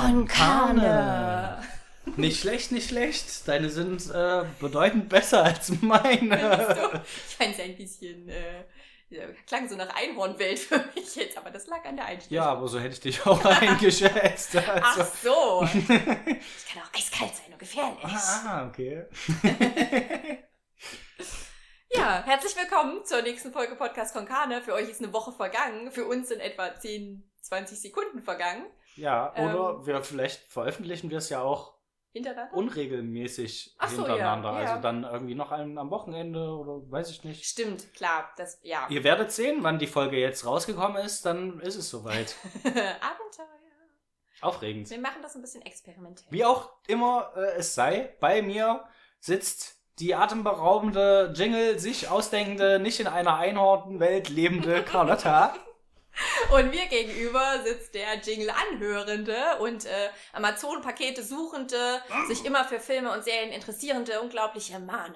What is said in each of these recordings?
Konkane. Nicht schlecht, nicht schlecht. Deine sind äh, bedeutend besser als meine. ich fand es ein bisschen, äh, klang so nach Einhornwelt für mich jetzt, aber das lag an der Einstellung. Ja, aber so hätte ich dich auch eingeschätzt. Also. Ach so. Ich kann auch eiskalt sein und gefährlich. Ah, okay. ja, herzlich willkommen zur nächsten Folge Podcast Konkane. Für euch ist eine Woche vergangen, für uns sind etwa 10, 20 Sekunden vergangen. Ja, oder ähm, wir vielleicht veröffentlichen wir es ja auch? Unregelmäßig Ach so, hintereinander. Ja, ja. ja. Also dann irgendwie noch einen am Wochenende oder weiß ich nicht. Stimmt, klar. Das, ja. Ihr werdet sehen, wann die Folge jetzt rausgekommen ist, dann ist es soweit. Abenteuer. Aufregend. Wir machen das ein bisschen experimentell. Wie auch immer äh, es sei, bei mir sitzt die atemberaubende Jingle sich ausdenkende, nicht in einer Einhornwelt lebende Carlotta. Und mir gegenüber sitzt der Jingle-Anhörende und äh, Amazon-Pakete suchende, sich immer für Filme und Serien interessierende, unglaubliche Mana.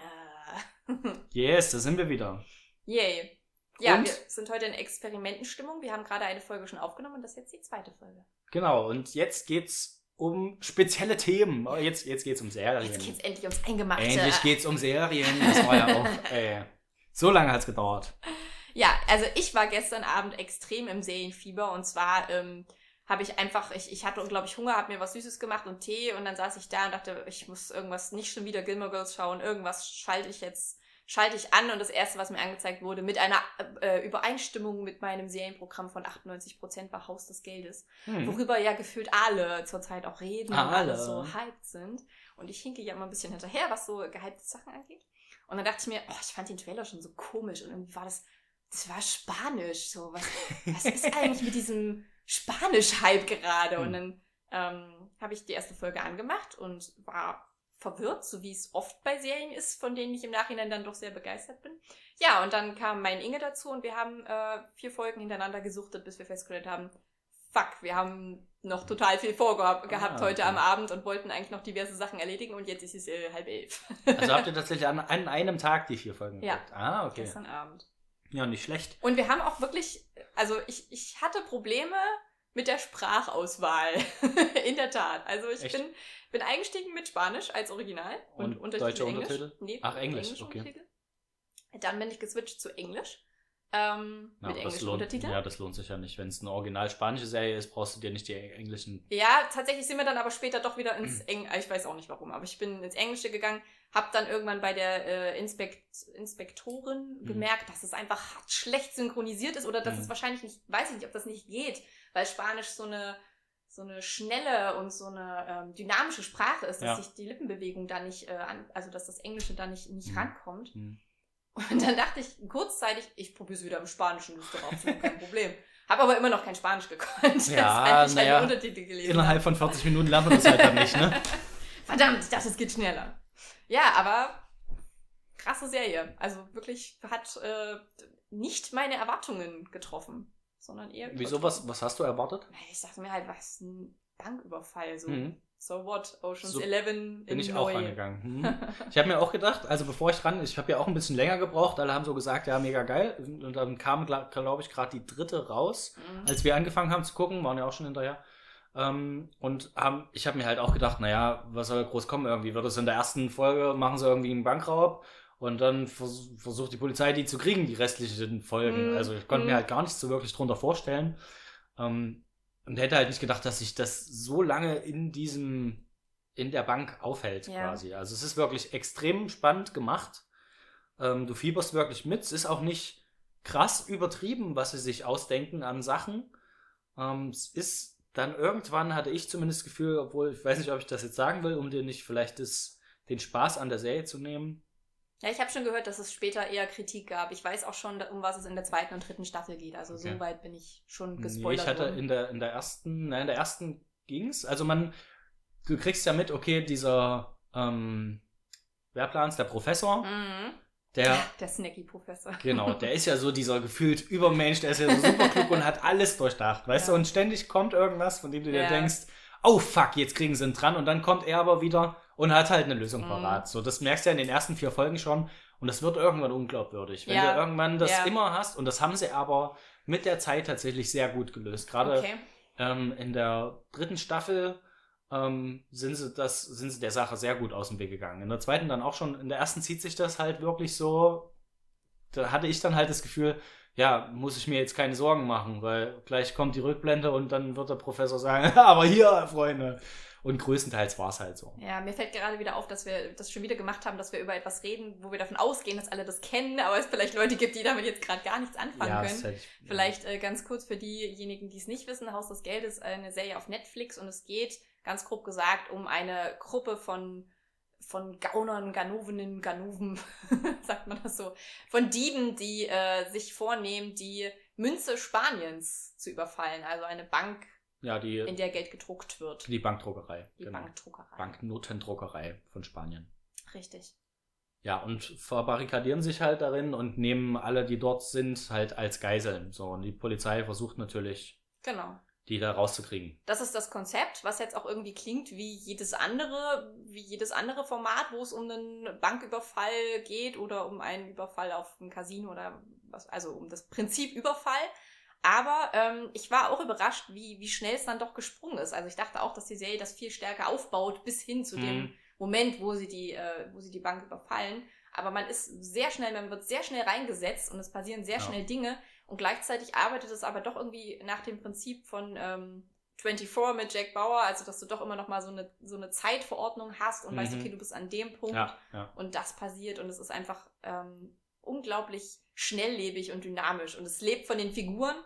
yes, da sind wir wieder. Yay. Ja, Und? wir sind heute in Experimentenstimmung. Wir haben gerade eine Folge schon aufgenommen und das ist jetzt die zweite Folge. Genau, und jetzt geht's um spezielle Themen. Oh, Jetzt, jetzt geht's um Serien. Jetzt geht's endlich ums Eingemachte. Endlich geht's um Serien. Das war ja auch, ey. So lange hat's gedauert. Ja, also ich war gestern Abend extrem im Serienfieber und zwar ähm, habe ich einfach, ich, ich hatte unglaublich Hunger, habe mir was Süßes gemacht und Tee und dann saß ich da und dachte, ich muss irgendwas, nicht schon wieder Gilmore Girls schauen, irgendwas schalte ich jetzt, schalte ich an und das erste, was mir angezeigt wurde, mit einer äh, Übereinstimmung mit meinem Serienprogramm von 98% war Haus des Geldes, Hm. worüber ja gefühlt alle zurzeit auch reden und Alle. alle so hyped sind. Und ich hinke ja immer ein bisschen hinterher, was so gehypte Sachen angeht. Und dann dachte ich mir, oh, ich fand den Trailer schon so komisch und irgendwie war das das war Spanisch. So, was, was ist eigentlich mit diesem Spanisch-Hype gerade? Und dann ähm, habe ich die erste Folge angemacht und war verwirrt, so wie es oft bei Serien ist, von denen ich im Nachhinein dann doch sehr begeistert bin. Ja, und dann kam mein Inge dazu und wir haben äh, vier Folgen hintereinander gesuchtet, bis wir festgestellt haben, fuck, wir haben noch total viel vorgehabt gehabt heute okay. am Abend und wollten eigentlich noch diverse Sachen erledigen und jetzt ist es äh, halb elf. Also habt ihr tatsächlich an, an einem Tag die vier Folgen Ja. geguckt? Ah, okay. Gestern Abend. Ja, nicht schlecht. Und wir haben auch wirklich, also ich, ich hatte Probleme mit der Sprachauswahl. In der Tat. Also ich Echt? bin, bin eingestiegen mit Spanisch als Original und, Und Untertitel deutsche Englisch. Untertitel? Nee, Ach, Englisch, okay. Untertitel. Dann bin ich geswitcht zu Englisch. Ähm, Ja, mit das englischen lohnt, Untertiteln. ja, das lohnt sich ja nicht. Wenn es eine original spanische Serie ist, brauchst du dir nicht die englischen. Ja, tatsächlich sind wir dann aber später doch wieder ins Mhm. Eng, ich weiß auch nicht warum, aber ich bin ins Englische gegangen, habe dann irgendwann bei der äh, Inspekt Inspektorin Mhm. gemerkt, dass es einfach hart schlecht synchronisiert ist oder dass Mhm. es wahrscheinlich nicht, weiß ich nicht, ob das nicht geht, weil Spanisch so eine so eine schnelle und so eine ähm, dynamische Sprache ist, dass Ja. sich die Lippenbewegung da nicht, äh, an, also dass das Englische da nicht, nicht Mhm. rankommt. Hm. Und dann dachte ich kurzzeitig, ich probiere es wieder im Spanischen, ist doch absolut kein Problem. Habe aber immer noch kein Spanisch gekonnt, Ja, naja, Untertitel gelesen. Innerhalb von 40 Minuten lernt man das halt dann nicht, ne? Verdammt, ich dachte, es geht schneller. Ja, aber krasse Serie. Also wirklich hat äh, nicht meine Erwartungen getroffen, sondern eher. Wieso, was, was hast du erwartet? Ich dachte mir halt, was ein Banküberfall. So, Mhm. So what? Oceans So 11 Bin in ich auch neu. rangegangen. Hm. Ich habe mir auch gedacht, also bevor ich ran, ich habe ja auch ein bisschen länger gebraucht, alle haben so gesagt, ja, mega geil. Und dann kam, glaube ich, gerade die dritte raus. Mhm. als wir angefangen haben zu gucken, waren ja auch schon hinterher. Ähm, und haben, ich habe mir halt auch gedacht, naja, was soll groß kommen irgendwie? Wird es in der ersten Folge, machen sie irgendwie einen Bankraub und dann vers versucht die Polizei die zu kriegen, die restlichen Folgen. Mhm. Also ich konnte Mhm. mir halt gar nichts so wirklich drunter vorstellen. Ähm, und hätte halt nicht gedacht, dass sich das so lange in diesem, in der Bank aufhält Ja. quasi. Also es ist wirklich extrem spannend gemacht. Ähm, du fieberst wirklich mit. Es ist auch nicht krass übertrieben, was sie sich ausdenken an Sachen. Ähm, es ist dann irgendwann, hatte ich zumindest das Gefühl, obwohl ich weiß nicht, ob ich das jetzt sagen will, um dir nicht vielleicht das, den Spaß an der Serie zu nehmen. Ja, ich habe schon gehört, dass es später eher Kritik gab. Ich weiß auch schon, um was es in der zweiten und dritten Staffel geht. Also Okay. so weit bin ich schon Nee, gespoilert ich hatte worden. in der, in der ersten, nein, in der ersten ging's. Also man, du kriegst ja mit, okay, dieser, ähm, wer plan's, der Professor, Mhm. der, Der Snacky-Professor. Genau, der ist ja so dieser gefühlt Übermensch, der ist ja so super klug und hat alles durchdacht, weißt Ja. du? Und ständig kommt irgendwas, von dem du dir Ja. denkst, oh fuck, jetzt kriegen sie ihn dran. Und dann kommt er aber wieder und hat halt eine Lösung Mhm. parat. So, das merkst du ja in den ersten vier Folgen schon. Und das wird irgendwann unglaubwürdig. Wenn Ja. du irgendwann das Ja. immer hast, und das haben sie aber mit der Zeit tatsächlich sehr gut gelöst. Gerade Okay. Ähm, in der dritten Staffel ähm, sind sie das, sind sie der Sache sehr gut aus dem Weg gegangen. In der zweiten dann auch schon, in der ersten zieht sich das halt wirklich so, da hatte ich dann halt das Gefühl, ja, muss ich mir jetzt keine Sorgen machen, weil gleich kommt die Rückblende und dann wird der Professor sagen, aber hier, Freunde. Und größtenteils war es halt so. Ja, mir fällt gerade wieder auf, dass wir das schon wieder gemacht haben, dass wir über etwas reden, wo wir davon ausgehen, dass alle das kennen, aber es vielleicht Leute gibt, die damit jetzt gerade gar nichts anfangen Ja, können. ich, Vielleicht äh, ganz kurz für diejenigen, die es nicht wissen, Haus des Geldes eine Serie auf Netflix und es geht, ganz grob gesagt, um eine Gruppe von, von Gaunern, Ganovenen, Ganoven, sagt man das so, von Dieben, die äh, sich vornehmen, die Münze Spaniens zu überfallen, also eine Bank, ja, die, in der Geld gedruckt wird. die Bankdruckerei. Die genau. Bankdruckerei. Banknotendruckerei von Spanien. Richtig. Ja, und verbarrikadieren sich halt darin und nehmen alle, die dort sind, halt als Geiseln. So, und die Polizei versucht natürlich, Genau. die da rauszukriegen. Das ist das Konzept, was jetzt auch irgendwie klingt wie jedes andere, wie jedes andere Format, wo es um einen Banküberfall geht oder um einen Überfall auf ein Casino oder was, also um das Prinzip Überfall. Aber ähm, ich war auch überrascht, wie, wie schnell es dann doch gesprungen ist. Also ich dachte auch, dass die Serie das viel stärker aufbaut bis hin zu dem Mhm. Moment, wo sie die, äh, wo sie die Bank überfallen. Aber man ist sehr schnell, man wird sehr schnell reingesetzt und es passieren sehr Ja. schnell Dinge. Und gleichzeitig arbeitet es aber doch irgendwie nach dem Prinzip von ähm, 24 mit Jack Bauer, also dass du doch immer noch mal so eine, so eine Zeitverordnung hast und weißt, Mhm. okay, du bist an dem Punkt Ja, ja. und das passiert und es ist einfach ähm, unglaublich schnelllebig und dynamisch und es lebt von den Figuren,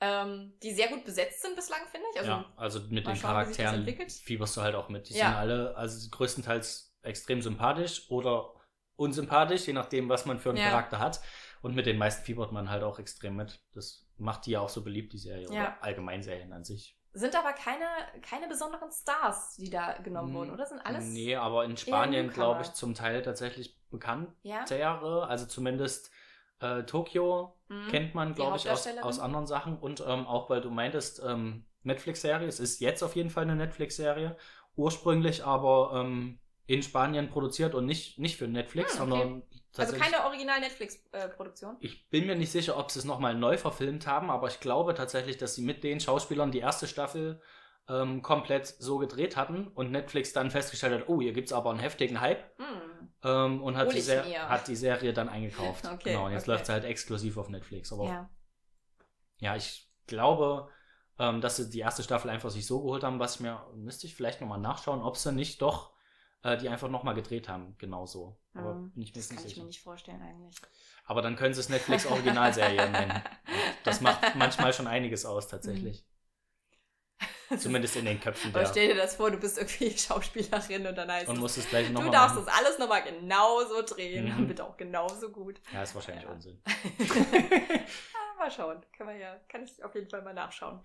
ähm, die sehr gut besetzt sind bislang, finde ich. Also, ja, also mit den schauen, Charakteren fieberst du halt auch mit. Die Ja. sind alle, also größtenteils extrem sympathisch oder unsympathisch, je nachdem, was man für einen Ja. Charakter hat. Und mit den meisten fiebert man halt auch extrem mit. Das macht die ja auch so beliebt, die Serie. Ja. Oder allgemein Serien an sich. sind aber keine, keine besonderen Stars, die da genommen wurden, oder? Sind alles. Nee, aber in Spanien, glaube ich, zum Teil tatsächlich bekannt Ja. Also zumindest äh, Tokio Mhm. kennt man, glaube ich, aus, aus anderen Sachen. Und ähm, auch weil du meintest, ähm, Netflix-Serie, es ist jetzt auf jeden Fall eine Netflix-Serie. Ursprünglich aber ähm, in Spanien produziert und nicht, nicht für Netflix, Hm, okay. sondern Also keine Original-Netflix-Produktion. ich bin mir nicht sicher, ob sie es nochmal neu verfilmt haben, aber ich glaube tatsächlich, dass sie mit den Schauspielern die erste Staffel ähm, komplett so gedreht hatten und Netflix dann festgestellt hat, oh, hier gibt es aber einen heftigen Hype Hm. Ähm, und hat Hol die, ich Ser mir. hat die Serie dann eingekauft. Okay, genau, und jetzt okay. läuft sie halt exklusiv auf Netflix. Aber ja, Ja. ich glaube, ähm, dass sie die erste Staffel einfach sich so geholt haben, was ich mir, müsste ich vielleicht nochmal nachschauen, ob sie nicht doch äh, die einfach nochmal gedreht haben, genauso. Aber Hm. bin ich mir Das nicht kann ich sicher. mir nicht vorstellen eigentlich. Aber dann können sie es Netflix Originalserie nennen. Das macht manchmal schon einiges aus, tatsächlich. Zumindest in den Köpfen Aber der. stell dir das vor, du bist irgendwie Schauspielerin und dann heißt Und es, muss es gleich du nochmal darfst machen. das alles nochmal genauso drehen, Mhm. dann wird auch genauso gut. Ja, ist wahrscheinlich Ja. Unsinn. Ah, mal schauen, kann man ja, kann ich auf jeden Fall mal nachschauen.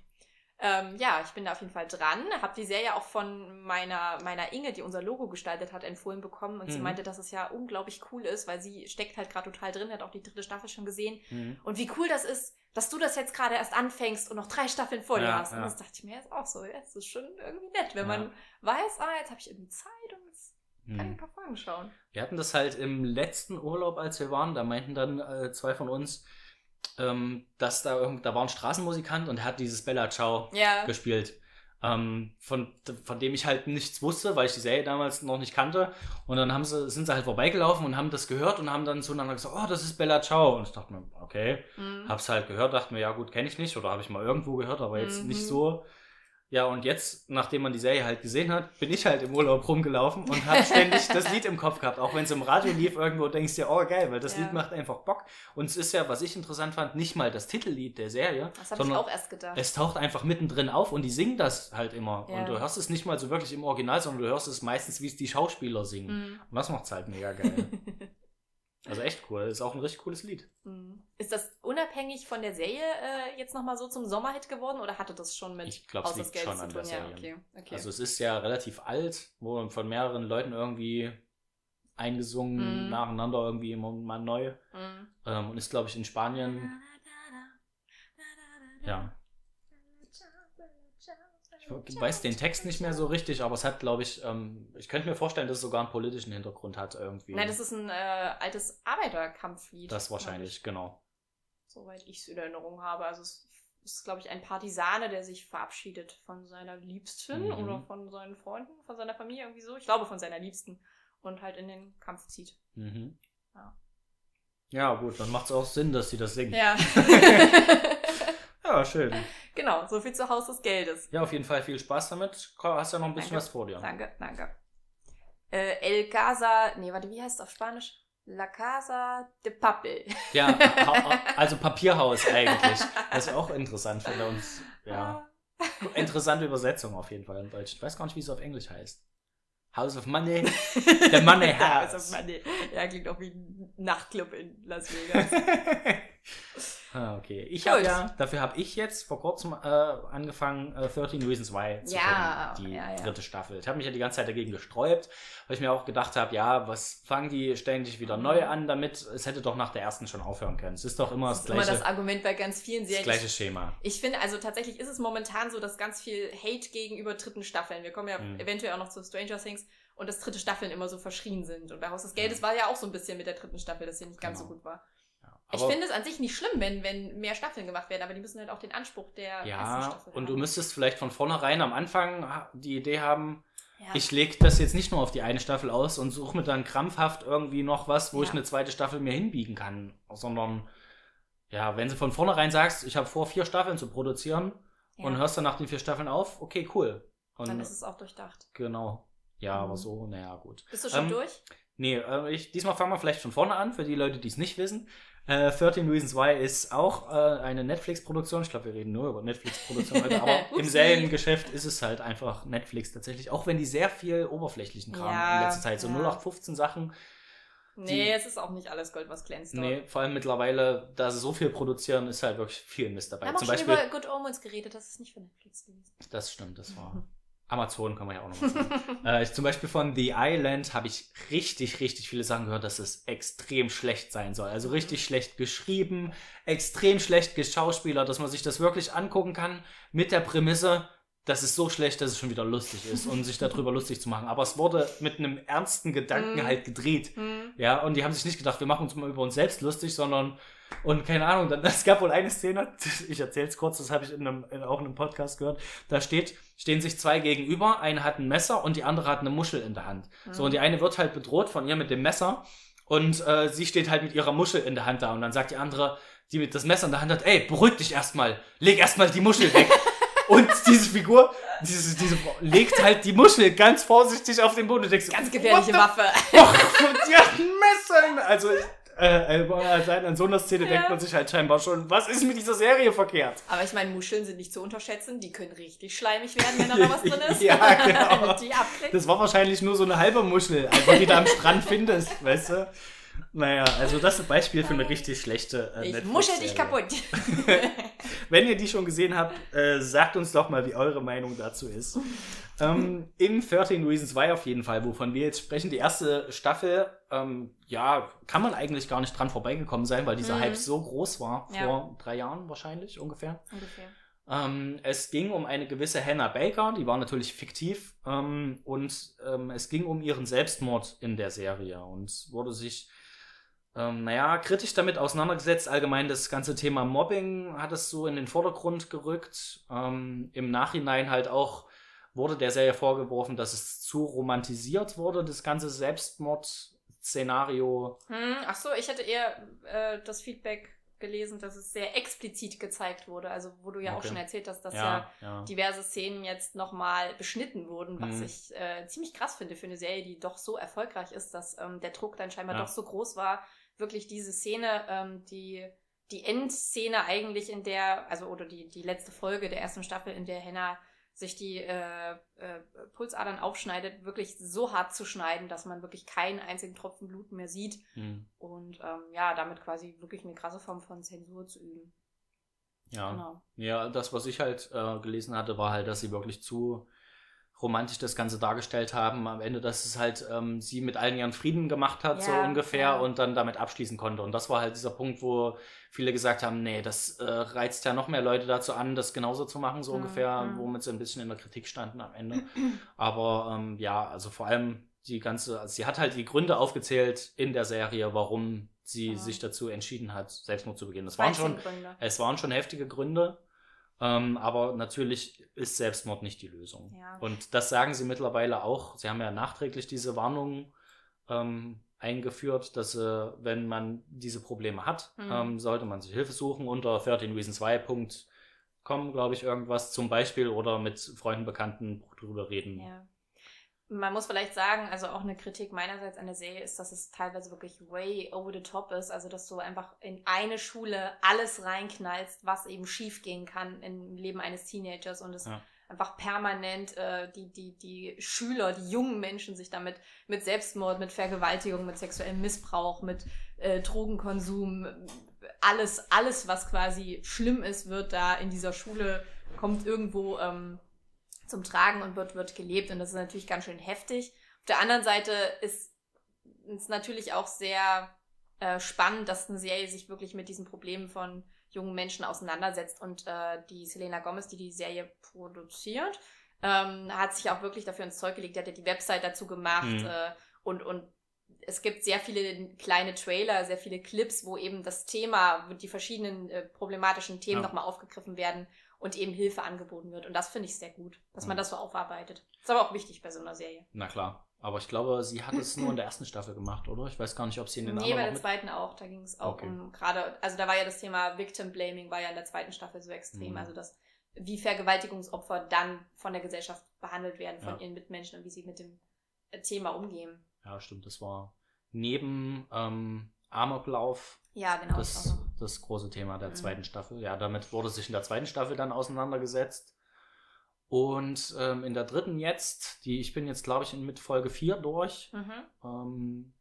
Ähm, ja, ich bin da auf jeden Fall dran. Habe die Serie auch von meiner, meiner Inge, die unser Logo gestaltet hat, empfohlen bekommen. Und sie Mhm. meinte, dass es ja unglaublich cool ist, weil sie steckt halt gerade total drin, hat auch die dritte Staffel schon gesehen. Mhm. Und wie cool das ist, dass du das jetzt gerade erst anfängst und noch drei Staffeln vor dir Ja, hast. Und ja. das dachte ich mir jetzt auch so. Ja, es ist schon irgendwie nett, wenn Ja. man weiß, ah, jetzt habe ich irgendwie Zeit und jetzt kann ich ein Mhm. paar Folgen schauen. Wir hatten das halt im letzten Urlaub, als wir waren, da meinten dann äh, zwei von uns, ähm, dass da da war ein Straßenmusikant und er hat dieses Bella Ciao Ja. gespielt. Ähm, von, von dem ich halt nichts wusste, weil ich die Serie damals noch nicht kannte. Und dann haben sie, sind sie halt vorbeigelaufen und haben das gehört und haben dann zueinander gesagt, oh, das ist Bella Ciao. Und ich dachte mir, okay, Mhm. hab's halt gehört, dachte mir, ja gut, kenne ich nicht oder habe ich mal irgendwo gehört, aber jetzt Mhm. nicht so. Ja, und jetzt, nachdem man die Serie halt gesehen hat, bin ich halt im Urlaub rumgelaufen und habe ständig das Lied im Kopf gehabt. Auch wenn es im Radio lief irgendwo, denkst du dir, oh geil, weil das Ja. Lied macht einfach Bock. Und es ist ja, was ich interessant fand, nicht mal das Titellied der Serie, Das habe ich auch erst gedacht. es taucht einfach mittendrin auf und die singen das halt immer. Ja. Und du hörst es nicht mal so wirklich im Original, sondern du hörst es meistens, wie es die Schauspieler singen. Mhm. Und das macht's halt mega geil. also echt cool. Das ist auch ein richtig cooles Lied. Mhm. Ist das unabhängig von der Serie äh, jetzt nochmal so zum Sommerhit geworden oder hatte das schon mit Ich glaube, es liegt schon zu an tun? der Ja, Serie. okay. okay. Also es ist ja relativ alt, wo von mehreren Leuten irgendwie eingesungen, Mhm. nacheinander irgendwie immer mal neu. Mhm. Ähm, und ist, glaube ich, in Spanien. Ja. Ich weiß den Text nicht mehr so richtig, aber es hat, glaube ich, ähm, ich könnte mir vorstellen, dass es sogar einen politischen Hintergrund hat irgendwie. Nein, das ist ein äh, altes Arbeiterkampflied. Das wahrscheinlich, genau. Soweit ich es in Erinnerung habe. Also es ist, glaube ich, ein Partisane, der sich verabschiedet von seiner Liebsten Mhm. oder von seinen Freunden, von seiner Familie irgendwie so. Ich glaube von seiner Liebsten. Und halt in den Kampf zieht. Mhm. Ja. Ja, gut, dann macht es auch Sinn, dass sie das singt. Ja. Ja, schön. Genau, so viel zu Haus des Geldes. Ja, auf jeden Fall viel Spaß damit. Hast ja noch ein bisschen Danke. was vor dir. Danke, danke. Äh, El Casa, nee, warte, wie heißt es auf Spanisch? La Casa de Papel. Ja, also Papierhaus eigentlich. Das ist auch interessant für uns. Ja, interessante Übersetzung auf jeden Fall in Deutsch. Ich weiß gar nicht, wie es auf Englisch heißt. House of Money. The Money House. Also, Money. Ja, klingt auch wie ein Nachtclub in Las Vegas. ah, okay. Ich habe ja, dafür habe ich jetzt vor kurzem äh, angefangen, äh, 13 Reasons Why zu Ja, gucken, die ja, ja. dritte Staffel. Ich habe mich ja die ganze Zeit dagegen gesträubt, weil ich mir auch gedacht habe, ja, was fangen die ständig wieder neu an damit? Es hätte doch nach der ersten schon aufhören können. Es ist doch immer Das das, ist immer gleiche, das Argument bei ganz vielen das Serien. gleiche Schema. Ich finde, also tatsächlich ist es momentan so, dass ganz viel Hate gegenüber dritten Staffeln. Wir kommen ja Mhm. eventuell auch noch zu Stranger Things und dass dritte Staffeln immer so verschrien sind. Und bei Haus des Geldes war ja auch so ein bisschen mit der dritten Staffel, dass sie nicht ganz Genau. so gut war. Ich aber- finde es an sich nicht schlimm, wenn, wenn mehr Staffeln gemacht werden, aber die müssen halt auch den Anspruch der ersten Ja, Staffel und du haben. müsstest vielleicht von vornherein am Anfang die Idee haben, Ja. ich lege das jetzt nicht nur auf die eine Staffel aus und suche mir dann krampfhaft irgendwie noch was, wo Ja. ich eine zweite Staffel mir hinbiegen kann, sondern ja, wenn sie von vornherein sagst, ich habe vor, vier Staffeln zu produzieren ja. und hörst dann nach den vier Staffeln auf, okay, cool. Und Dann ist es auch durchdacht. genau. Ja, aber Mhm. so, naja, gut. Bist du schon Ähm, durch? Nee, äh, ich, diesmal fangen wir vielleicht von vorne an, für die Leute, die es nicht wissen. Äh, 13 Reasons Why ist auch äh, eine Netflix-Produktion. Ich glaube, wir reden nur über Netflix-Produktion heute, aber im Upsi. Seriengeschäft ist es halt einfach Netflix tatsächlich, auch wenn die sehr viel oberflächlichen Kram Ja, in letzter Zeit, so ja. 0815 Sachen. Nee, es ist auch nicht alles Gold, was glänzt. dort. Nee, vor allem mittlerweile, da sie so viel produzieren, ist halt wirklich viel Mist dabei. Wir haben auch Zum schon Beispiel, über Good Omens geredet, das ist nicht für Netflix gewesen. das stimmt, das war Amazon, kann man ja auch noch mal sagen. Äh, ich, zum Beispiel von The Island habe ich richtig, richtig viele Sachen gehört, dass es extrem schlecht sein soll. Also richtig schlecht geschrieben, extrem schlecht geschauspielert, dass man sich das wirklich angucken kann mit der Prämisse, das ist so schlecht, dass es schon wieder lustig ist, um sich darüber lustig zu machen. Aber es wurde mit einem ernsten Gedanken Mhm. halt gedreht. Hm. Ja, und die haben sich nicht gedacht, wir machen uns mal über uns selbst lustig, sondern, und keine Ahnung, dann, es gab wohl eine Szene, ich erzähle es kurz, das habe ich in einem, in, auch in einem Podcast gehört, da steht, stehen sich zwei gegenüber, eine hat ein Messer und die andere hat eine Muschel in der Hand. So, und die eine wird halt bedroht von ihr mit dem Messer und äh, sie steht halt mit ihrer Muschel in der Hand da und dann sagt die andere, die mit das Messer in der Hand hat, ey, beruhig dich erstmal, leg erstmal die Muschel weg. Und diese Figur, diese, diese Frau, legt halt die Muschel ganz vorsichtig auf den Boden. Und denkst, Ganz gefährliche Waffe. Och, die hat ein Messer Also, äh, äh, also an so einer Szene Ja. denkt man sich halt scheinbar schon, was ist mit dieser Serie verkehrt? Aber ich meine, Muscheln sind nicht zu unterschätzen. Die können richtig schleimig werden, wenn da noch was drin ist. Ja, genau. Die. Das war wahrscheinlich nur so eine halbe Muschel, einfach die du am Strand findest, weißt du? Naja, also das ist ein Beispiel für eine richtig schlechte äh, Ich muschel dich kaputt. Wenn ihr die schon gesehen habt, äh, sagt uns doch mal, wie eure Meinung dazu ist. ähm, in 13 Reasons Why auf jeden Fall, wovon wir jetzt sprechen, die erste Staffel, ähm, ja, kann man eigentlich gar nicht dran vorbeigekommen sein, weil dieser Mhm. Hype so groß war, Ja. vor drei Jahren wahrscheinlich ungefähr. Ungefähr. Ähm, es ging um eine gewisse Hannah Baker, die war natürlich fiktiv, ähm, und ähm, es ging um ihren Selbstmord in der Serie und wurde sich, ähm, naja, kritisch damit auseinandergesetzt. Allgemein das ganze Thema Mobbing hat es so in den Vordergrund gerückt. Ähm, Im Nachhinein halt auch wurde der Serie vorgeworfen, dass es zu romantisiert wurde, das ganze Selbstmord-Szenario. Hm, ach so, ich hätte eher äh, das Feedback gelesen, dass es sehr explizit gezeigt wurde. Also, wo du ja auch Okay. schon erzählt hast, dass ja, ja. diverse Szenen jetzt nochmal beschnitten wurden, was Mhm. ich äh, ziemlich krass finde für eine Serie, die doch so erfolgreich ist, dass ähm, der Druck dann scheinbar Ja. doch so groß war, wirklich diese Szene, ähm, die die Endszene eigentlich in der, also oder die, die letzte Folge der ersten Staffel, in der Hannah sich die äh, äh, Pulsadern aufschneidet, wirklich so hart zu schneiden, dass man wirklich keinen einzigen Tropfen Blut mehr sieht Hm. und ähm, ja, damit quasi wirklich eine krasse Form von Zensur zu üben. ja. Genau. Ja, das, was ich halt äh, gelesen hatte, war halt, dass sie wirklich zu romantisch das Ganze dargestellt haben. Am Ende, dass es halt ähm, sie mit allen ihren Frieden gemacht hat, so Ja, ungefähr, ja. und dann damit abschließen konnte. Und das war halt dieser Punkt, wo viele gesagt haben, nee, das äh, reizt ja noch mehr Leute dazu an, das genauso zu machen, so Mhm, ungefähr, mhm. womit sie ein bisschen in der Kritik standen am Ende. Aber ähm, ja, also vor allem die ganze, also sie hat halt die Gründe aufgezählt in der Serie, warum sie Ja. sich dazu entschieden hat, Selbstmord zu begehen. Das waren schon 13 Gründe. es waren schon heftige Gründe. Ähm, aber natürlich ist Selbstmord nicht die Lösung. Ja. Und das sagen sie mittlerweile auch. Sie haben ja nachträglich diese Warnung ähm, eingeführt, dass äh, wenn man diese Probleme hat, Mhm. ähm, sollte man sich Hilfe suchen unter 13reasons.com, glaube ich, irgendwas zum Beispiel oder mit Freunden, Bekannten drüber reden. Ja. Man muss vielleicht sagen, also auch eine Kritik meinerseits an der Serie ist, dass es teilweise wirklich way over the top ist. Also, dass du einfach in eine Schule alles reinknallst, was eben schiefgehen kann im Leben eines Teenagers und es Ja. einfach permanent äh, die, die, die Schüler, die jungen Menschen sich damit mit Selbstmord, mit Vergewaltigung, mit sexuellem Missbrauch, mit äh, Drogenkonsum, alles, alles, was quasi schlimm ist, wird da in dieser Schule, kommt irgendwo ähm, zum Tragen und wird, wird gelebt. Und das ist natürlich ganz schön heftig. Auf der anderen Seite ist es natürlich auch sehr äh, spannend, dass eine Serie sich wirklich mit diesen Problemen von jungen Menschen auseinandersetzt. Und äh, die Selena Gomez, die die Serie produziert, ähm, hat sich auch wirklich dafür ins Zeug gelegt. Die hat ja die Website dazu gemacht Mhm. äh, und, und es gibt sehr viele kleine Trailer, sehr viele Clips, wo eben das Thema, die verschiedenen äh, problematischen Themen Ja. nochmal aufgegriffen werden und eben Hilfe angeboten wird. Und das finde ich sehr gut, dass man Mhm. das so aufarbeitet. Ist aber auch wichtig bei so einer Serie. Na klar. Aber ich glaube, sie hat es nur in der ersten Staffel gemacht, oder? Ich weiß gar nicht, ob sie in den Nee, bei anderen der noch mit... zweiten auch. Da ging es auch Okay. um gerade, also da war ja das Thema Victim Blaming, war ja in der zweiten Staffel so extrem. Mhm. Also das, wie Vergewaltigungsopfer dann von der Gesellschaft behandelt werden, von Ja. ihren Mitmenschen und wie sie mit dem äh, Thema umgehen. Ja, stimmt. Das war neben ähm, Amoklauf Ja, genau. das, das große Thema der Mhm. zweiten Staffel. Ja, damit wurde sich in der zweiten Staffel dann auseinandergesetzt. Und ähm, in der dritten jetzt, die ich bin jetzt, glaube ich, in- mit Folge 4 durch, Mhm. ähm,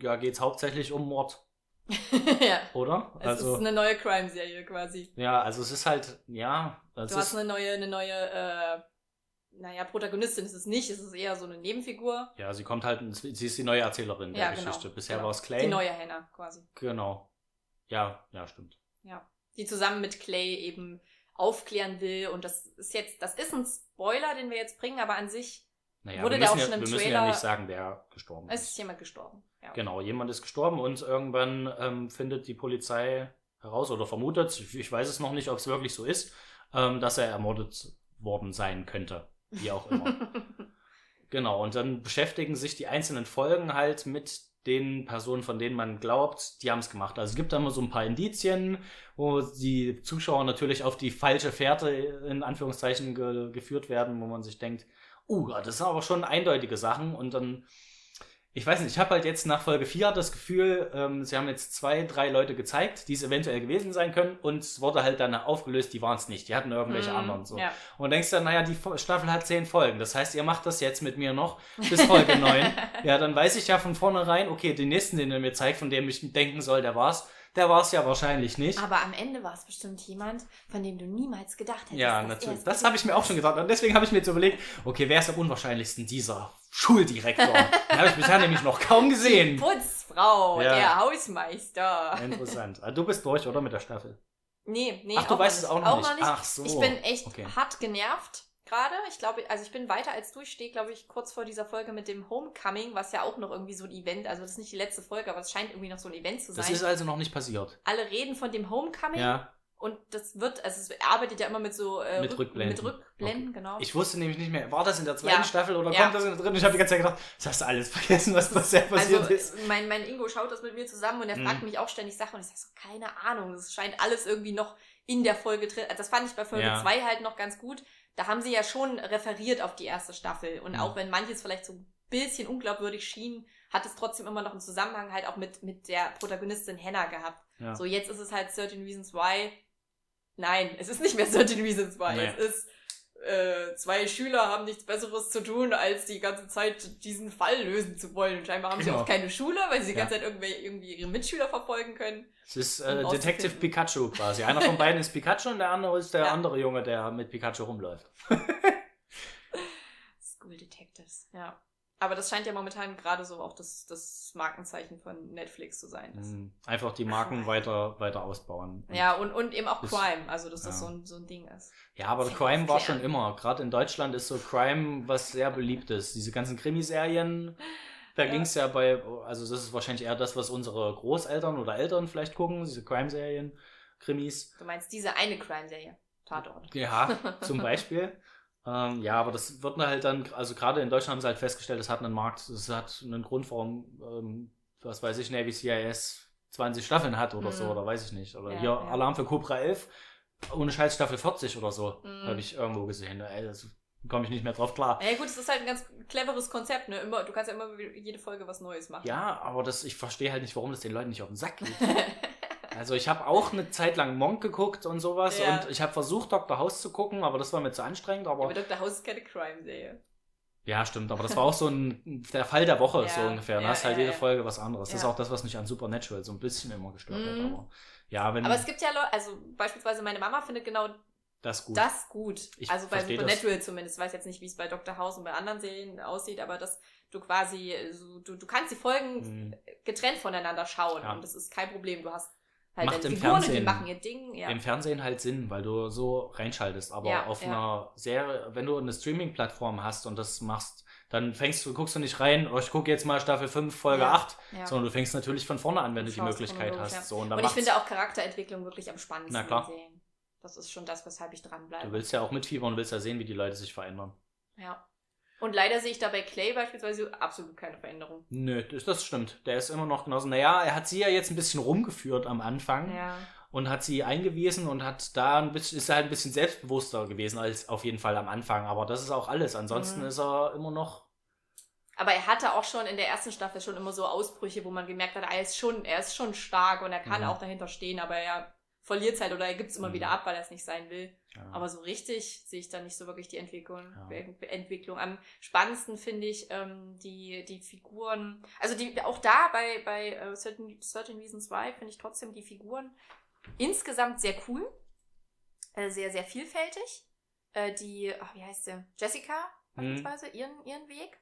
ja, geht es hauptsächlich um Mord, ja. oder? Es also, ist eine neue Crime-Serie quasi. ja, also es ist halt, ja, Du hast ist, eine neue, eine neue, äh, naja, Protagonistin ist es nicht, es ist eher so eine Nebenfigur. ja, sie kommt halt, sie ist die neue Erzählerin der Ja, genau. Geschichte. Bisher Genau. war es Clay. Die neue Hannah quasi. Genau. Ja, ja, stimmt. Ja. Die zusammen mit Clay eben aufklären will. Und das ist jetzt, das ist ein Spoiler, den wir jetzt bringen, aber an sich Naja, Wurde wir der auch ja, schon im wir müssen ja Trailer- nicht sagen, wer gestorben es ist. ist jemand gestorben. Ja. Genau, jemand ist gestorben und irgendwann ähm, findet die Polizei heraus oder vermutet, ich, ich weiß es noch nicht, ob es wirklich so ist, ähm, dass er ermordet worden sein könnte. Wie auch immer. genau, und dann beschäftigen sich die einzelnen Folgen halt mit den Personen, von denen man glaubt, die haben es gemacht. Also es gibt da immer so ein paar Indizien, wo die Zuschauer natürlich auf die falsche Fährte in Anführungszeichen ge geführt werden, wo man sich denkt, uh, das sind aber schon eindeutige Sachen und dann ich weiß nicht, ich habe halt jetzt nach Folge 4 das Gefühl, ähm, sie haben jetzt zwei, drei Leute gezeigt, die es eventuell gewesen sein können und es wurde halt dann aufgelöst, die waren es nicht, die hatten irgendwelche Mhm, anderen so. Ja. Und denkst dann, naja, die Staffel hat zehn Folgen, das heißt, ihr macht das jetzt mit mir noch bis Folge 9. Ja, dann weiß ich ja von vornherein, okay, den nächsten, den er mir zeigt, von dem ich denken soll, der war's, der war's ja wahrscheinlich nicht. Aber am Ende war es bestimmt jemand, von dem du niemals gedacht hättest. Ja, natürlich. es Das habe ich mir auch schon gedacht. Und deswegen habe ich mir jetzt überlegt, okay, wer ist am unwahrscheinlichsten? Dieser Schuldirektor. Den habe ich bisher nämlich noch kaum gesehen. Putzfrau, Ja. der Hausmeister. Interessant. Also du bist durch, oder? Mit der Staffel. Nee, nee. Ach, du auch weißt es auch nicht. noch nicht. Ach so. Ich bin echt Okay. hart genervt gerade. Ich glaube, also ich bin weiter als du. Ich stehe, glaube ich, kurz vor dieser Folge mit dem Homecoming, was ja auch noch irgendwie so ein Event, also das ist nicht die letzte Folge, aber es scheint irgendwie noch so ein Event zu sein. Das ist also noch nicht passiert. Alle reden von dem Homecoming Ja. und das wird, also es arbeitet ja immer mit so äh, Mit Rück- Rückblenden. Mit Rückblenden, genau. Ich wusste nämlich nicht mehr, war das in der zweiten Ja. Staffel oder Ja. kommt das in der dritten? Ich habe die ganze Zeit gedacht, das hast du alles vergessen, was bisher passiert also, ist. mein, mein Ingo schaut das mit mir zusammen und er Mhm. fragt mich auch ständig Sachen und ich sage so, keine Ahnung, das scheint alles irgendwie noch in der Folge drin. Also das fand ich bei Folge Ja. 2 halt noch ganz gut. Da haben sie ja schon referiert auf die erste Staffel und auch wenn manches vielleicht so ein bisschen unglaubwürdig schien, hat es trotzdem immer noch einen Zusammenhang halt auch mit, mit der Protagonistin Hannah gehabt. Ja. So, jetzt ist es halt 13 Reasons Why. Nein, es ist nicht mehr 13 Reasons Why. Nee. Es ist, äh, zwei Schüler haben nichts Besseres zu tun, als die ganze Zeit diesen Fall lösen zu wollen. Und scheinbar haben sie Genau. auch keine Schule, weil sie die Ja. ganze Zeit irgendwie, irgendwie ihre Mitschüler verfolgen können. Es ist äh, Detective. Pikachu quasi. Einer von beiden ist Pikachu und der andere ist der Ja. andere Junge, der mit Pikachu rumläuft. School Detectives, ja. Aber das scheint ja momentan gerade so auch das, das Markenzeichen von Netflix zu sein. Das, Mhm. Einfach die Marken weiter, weiter ausbauen. Und- Ja, und, und eben auch Ist- Crime, also dass das ja. so ein, so ein Ding ist. Ja, aber Sehr Crime war schon immer. Gerade in Deutschland ist so Crime was sehr beliebt ist. Diese ganzen Krimiserien, da Ja. ging es ja bei, also das ist wahrscheinlich eher das, was unsere Großeltern oder Eltern vielleicht gucken, diese Crime-Serien, Krimis. Du meinst diese eine Crime-Serie? Tatort. Ja, zum Beispiel. Ähm, ja, aber das wird halt dann, also gerade in Deutschland haben sie halt festgestellt, es hat einen Markt, es hat einen Grund, warum, ähm, was weiß ich, Navy CIS 20 Staffeln hat oder so, Mhm. oder weiß ich nicht. Oder Ja, hier ja. Alarm für Cobra 11, ohne Scheiß Staffel 40 oder so, Mhm. habe ich irgendwo gesehen. Ey, das komme ich nicht mehr drauf klar. Ja gut, es ist halt ein ganz cleveres Konzept, ne? Immer, du kannst ja immer jede Folge was Neues machen. Ja, aber das, ich verstehe halt nicht, warum das den Leuten nicht auf den Sack geht. Also ich habe auch eine Zeit lang Monk geguckt und sowas Ja. und ich habe versucht, Dr. House zu gucken, aber das war mir zu anstrengend. Aber Aber Dr. House ist keine Crime-Serie. ja, stimmt. Aber das war auch so ein der Fall der Woche Ja, so ungefähr. Du ja, hast halt jede. Folge was anderes. Das ist auch das, was mich an Supernatural so ein bisschen immer gestört Mhm. hat. Aber ja, wenn Aber es gibt ja Leute, also beispielsweise meine Mama findet genau das gut. das gut. Ich also bei versteh das. Supernatural zumindest. Ich weiß jetzt nicht, wie es bei Dr. House und bei anderen Serien aussieht, aber dass du quasi, so, du, du kannst die Folgen Mhm. getrennt voneinander schauen Ja. und das ist kein Problem. Du hast halt Macht im Figuren und die Fernsehen- machen ihr Ding. Ja. Im Fernsehen halt Sinn, weil du so reinschaltest. Aber Ja, auf ja. einer Serie, wenn du eine Streaming-Plattform hast und das machst, dann fängst du, guckst du nicht rein, oh, ich gucke jetzt mal Staffel 5, Folge Ja, 8, ja. sondern du fängst natürlich von vorne an, wenn Du die Möglichkeit hast. ja. So, und Und ich finde auch Charakterentwicklung wirklich am spannendsten Na klar. in Serien. Das ist schon das, weshalb ich dranbleibe. Du willst ja auch mitfiebern und willst ja sehen, wie die Leute sich verändern. Ja. Und leider sehe ich da bei Clay beispielsweise absolut keine Veränderung. Nö, das, das stimmt. Der ist immer noch genauso. Naja, er hat sie ja jetzt ein bisschen rumgeführt am Anfang Ja. und hat sie eingewiesen und hat da ein bisschen, ist er halt ein bisschen selbstbewusster gewesen als auf jeden Fall am Anfang. Aber das ist auch alles. Ansonsten Mhm. ist er immer noch. Aber er hatte auch schon in der ersten Staffel schon immer so Ausbrüche, wo man gemerkt hat, er ist schon, er ist schon stark und er kann Mhm. auch dahinter stehen, aber er verliert es halt oder er gibt es immer Mhm. wieder ab, weil er es nicht sein will. Ja. Aber so richtig sehe ich da nicht so wirklich die Entwicklung. Ja. Entwicklung. Am spannendsten finde ich ähm, die, die Figuren. Also die, auch da bei, bei äh, Certain, Certain Reasons Why finde ich trotzdem die Figuren insgesamt sehr cool. Äh, sehr, sehr vielfältig. Äh, die, ach, wie heißt sie? Jessica Mhm. beispielsweise, ihren, ihren Weg.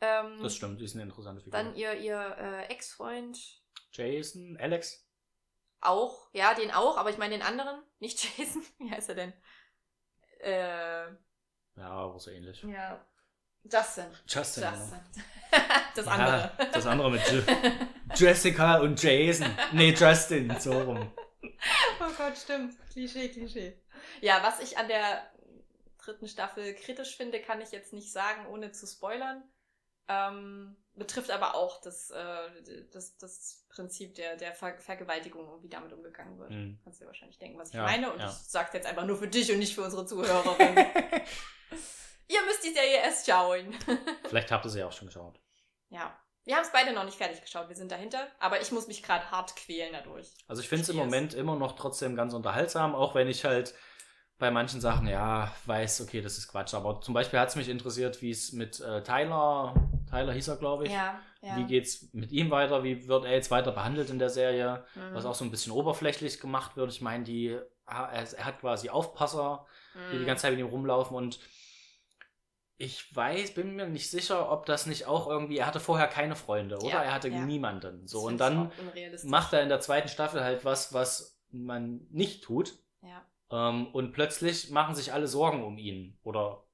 Ähm, das stimmt, die ist eine interessante Figur. dann ihr, ihr äh, Ex-Freund Jason, Alex. Auch, ja, den auch, aber ich meine den anderen, nicht Jason, wie heißt er denn? Äh, Ja, aber so ähnlich. ja, Justin. Justin. Justin. das Ja, andere. das andere mit Je Jessica und Jason. Nee, Justin, so rum. Oh Gott, stimmt. Klischee, Klischee. Ja, was ich an der dritten Staffel kritisch finde, kann ich jetzt nicht sagen, ohne zu spoilern. Ähm, betrifft aber auch das, äh, das, das Prinzip der, der Ver Vergewaltigung und wie damit umgegangen wird. Mhm. Kannst du dir wahrscheinlich denken, was ich Ja, meine. Und ja. ich sag's jetzt einfach nur für dich und nicht für unsere Zuhörerinnen. Ihr müsst die Serie erst schauen. Vielleicht habt ihr sie ja auch schon geschaut. ja. Wir haben es beide noch nicht fertig geschaut, wir sind dahinter, aber ich muss mich gerade hart quälen dadurch. Also ich finde es im. Moment immer noch trotzdem ganz unterhaltsam, auch wenn ich halt bei manchen Sachen, ja, weiß, okay, das ist Quatsch. Aber zum Beispiel hat es mich interessiert, wie es mit äh, Tyler, Tyler hieß er, glaube ich, Ja, ja. wie geht's mit ihm weiter, wie wird er jetzt weiter behandelt in der Serie, Mhm. was auch so ein bisschen oberflächlich gemacht wird. Ich meine, die, er, er hat quasi Aufpasser, die die Mhm. ganze Zeit mit ihm rumlaufen und ich weiß, bin mir nicht sicher, ob das nicht auch irgendwie, er hatte vorher keine Freunde, oder? Ja, er hatte ja. niemanden. So, Das und dann macht er in der zweiten Staffel halt was, was man nicht tut. Ja. Ähm, und plötzlich machen sich alle Sorgen um ihn. Oder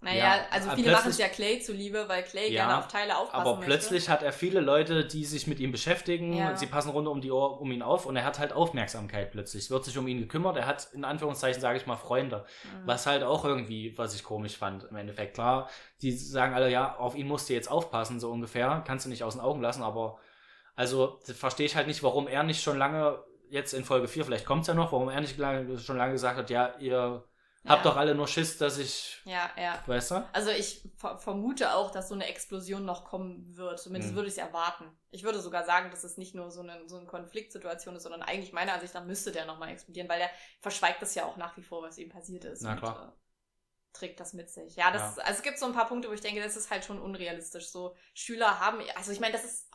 Naja, Ja, also aber viele machen es ja Clay zuliebe, weil Clay Ja, gerne auf Teile aufpassen aber möchte. plötzlich hat er viele Leute, die sich mit ihm beschäftigen. Ja. Sie passen rund um die Ohr um ihn auf und er hat halt Aufmerksamkeit plötzlich. Es wird sich um ihn gekümmert. Er hat in Anführungszeichen, sage ich mal, Freunde. Mhm. Was halt auch irgendwie, was ich komisch fand im Endeffekt. Klar, die sagen alle, ja, auf ihn musst du jetzt aufpassen, so ungefähr. Kannst du nicht aus den Augen lassen, aber also verstehe ich halt nicht, warum er nicht schon lange, jetzt in Folge 4, vielleicht kommt es ja noch, warum er nicht lange, schon lange gesagt hat, ja, ihr habt Ja. doch alle nur Schiss, dass ich, Ja, ja. weißt du? Also ich ver vermute auch, dass so eine Explosion noch kommen wird. Zumindest Mhm. würde ich es erwarten. Ich würde sogar sagen, dass es nicht nur so eine, so eine Konfliktsituation ist, sondern eigentlich meiner Ansicht nach müsste der nochmal explodieren, weil der verschweigt das ja auch nach wie vor, was ihm passiert ist. Na und, klar. äh, trägt das mit sich. Ja, das, also es gibt so ein paar Punkte, wo ich denke, das ist halt schon unrealistisch. So Schüler haben, also ich meine, das ist,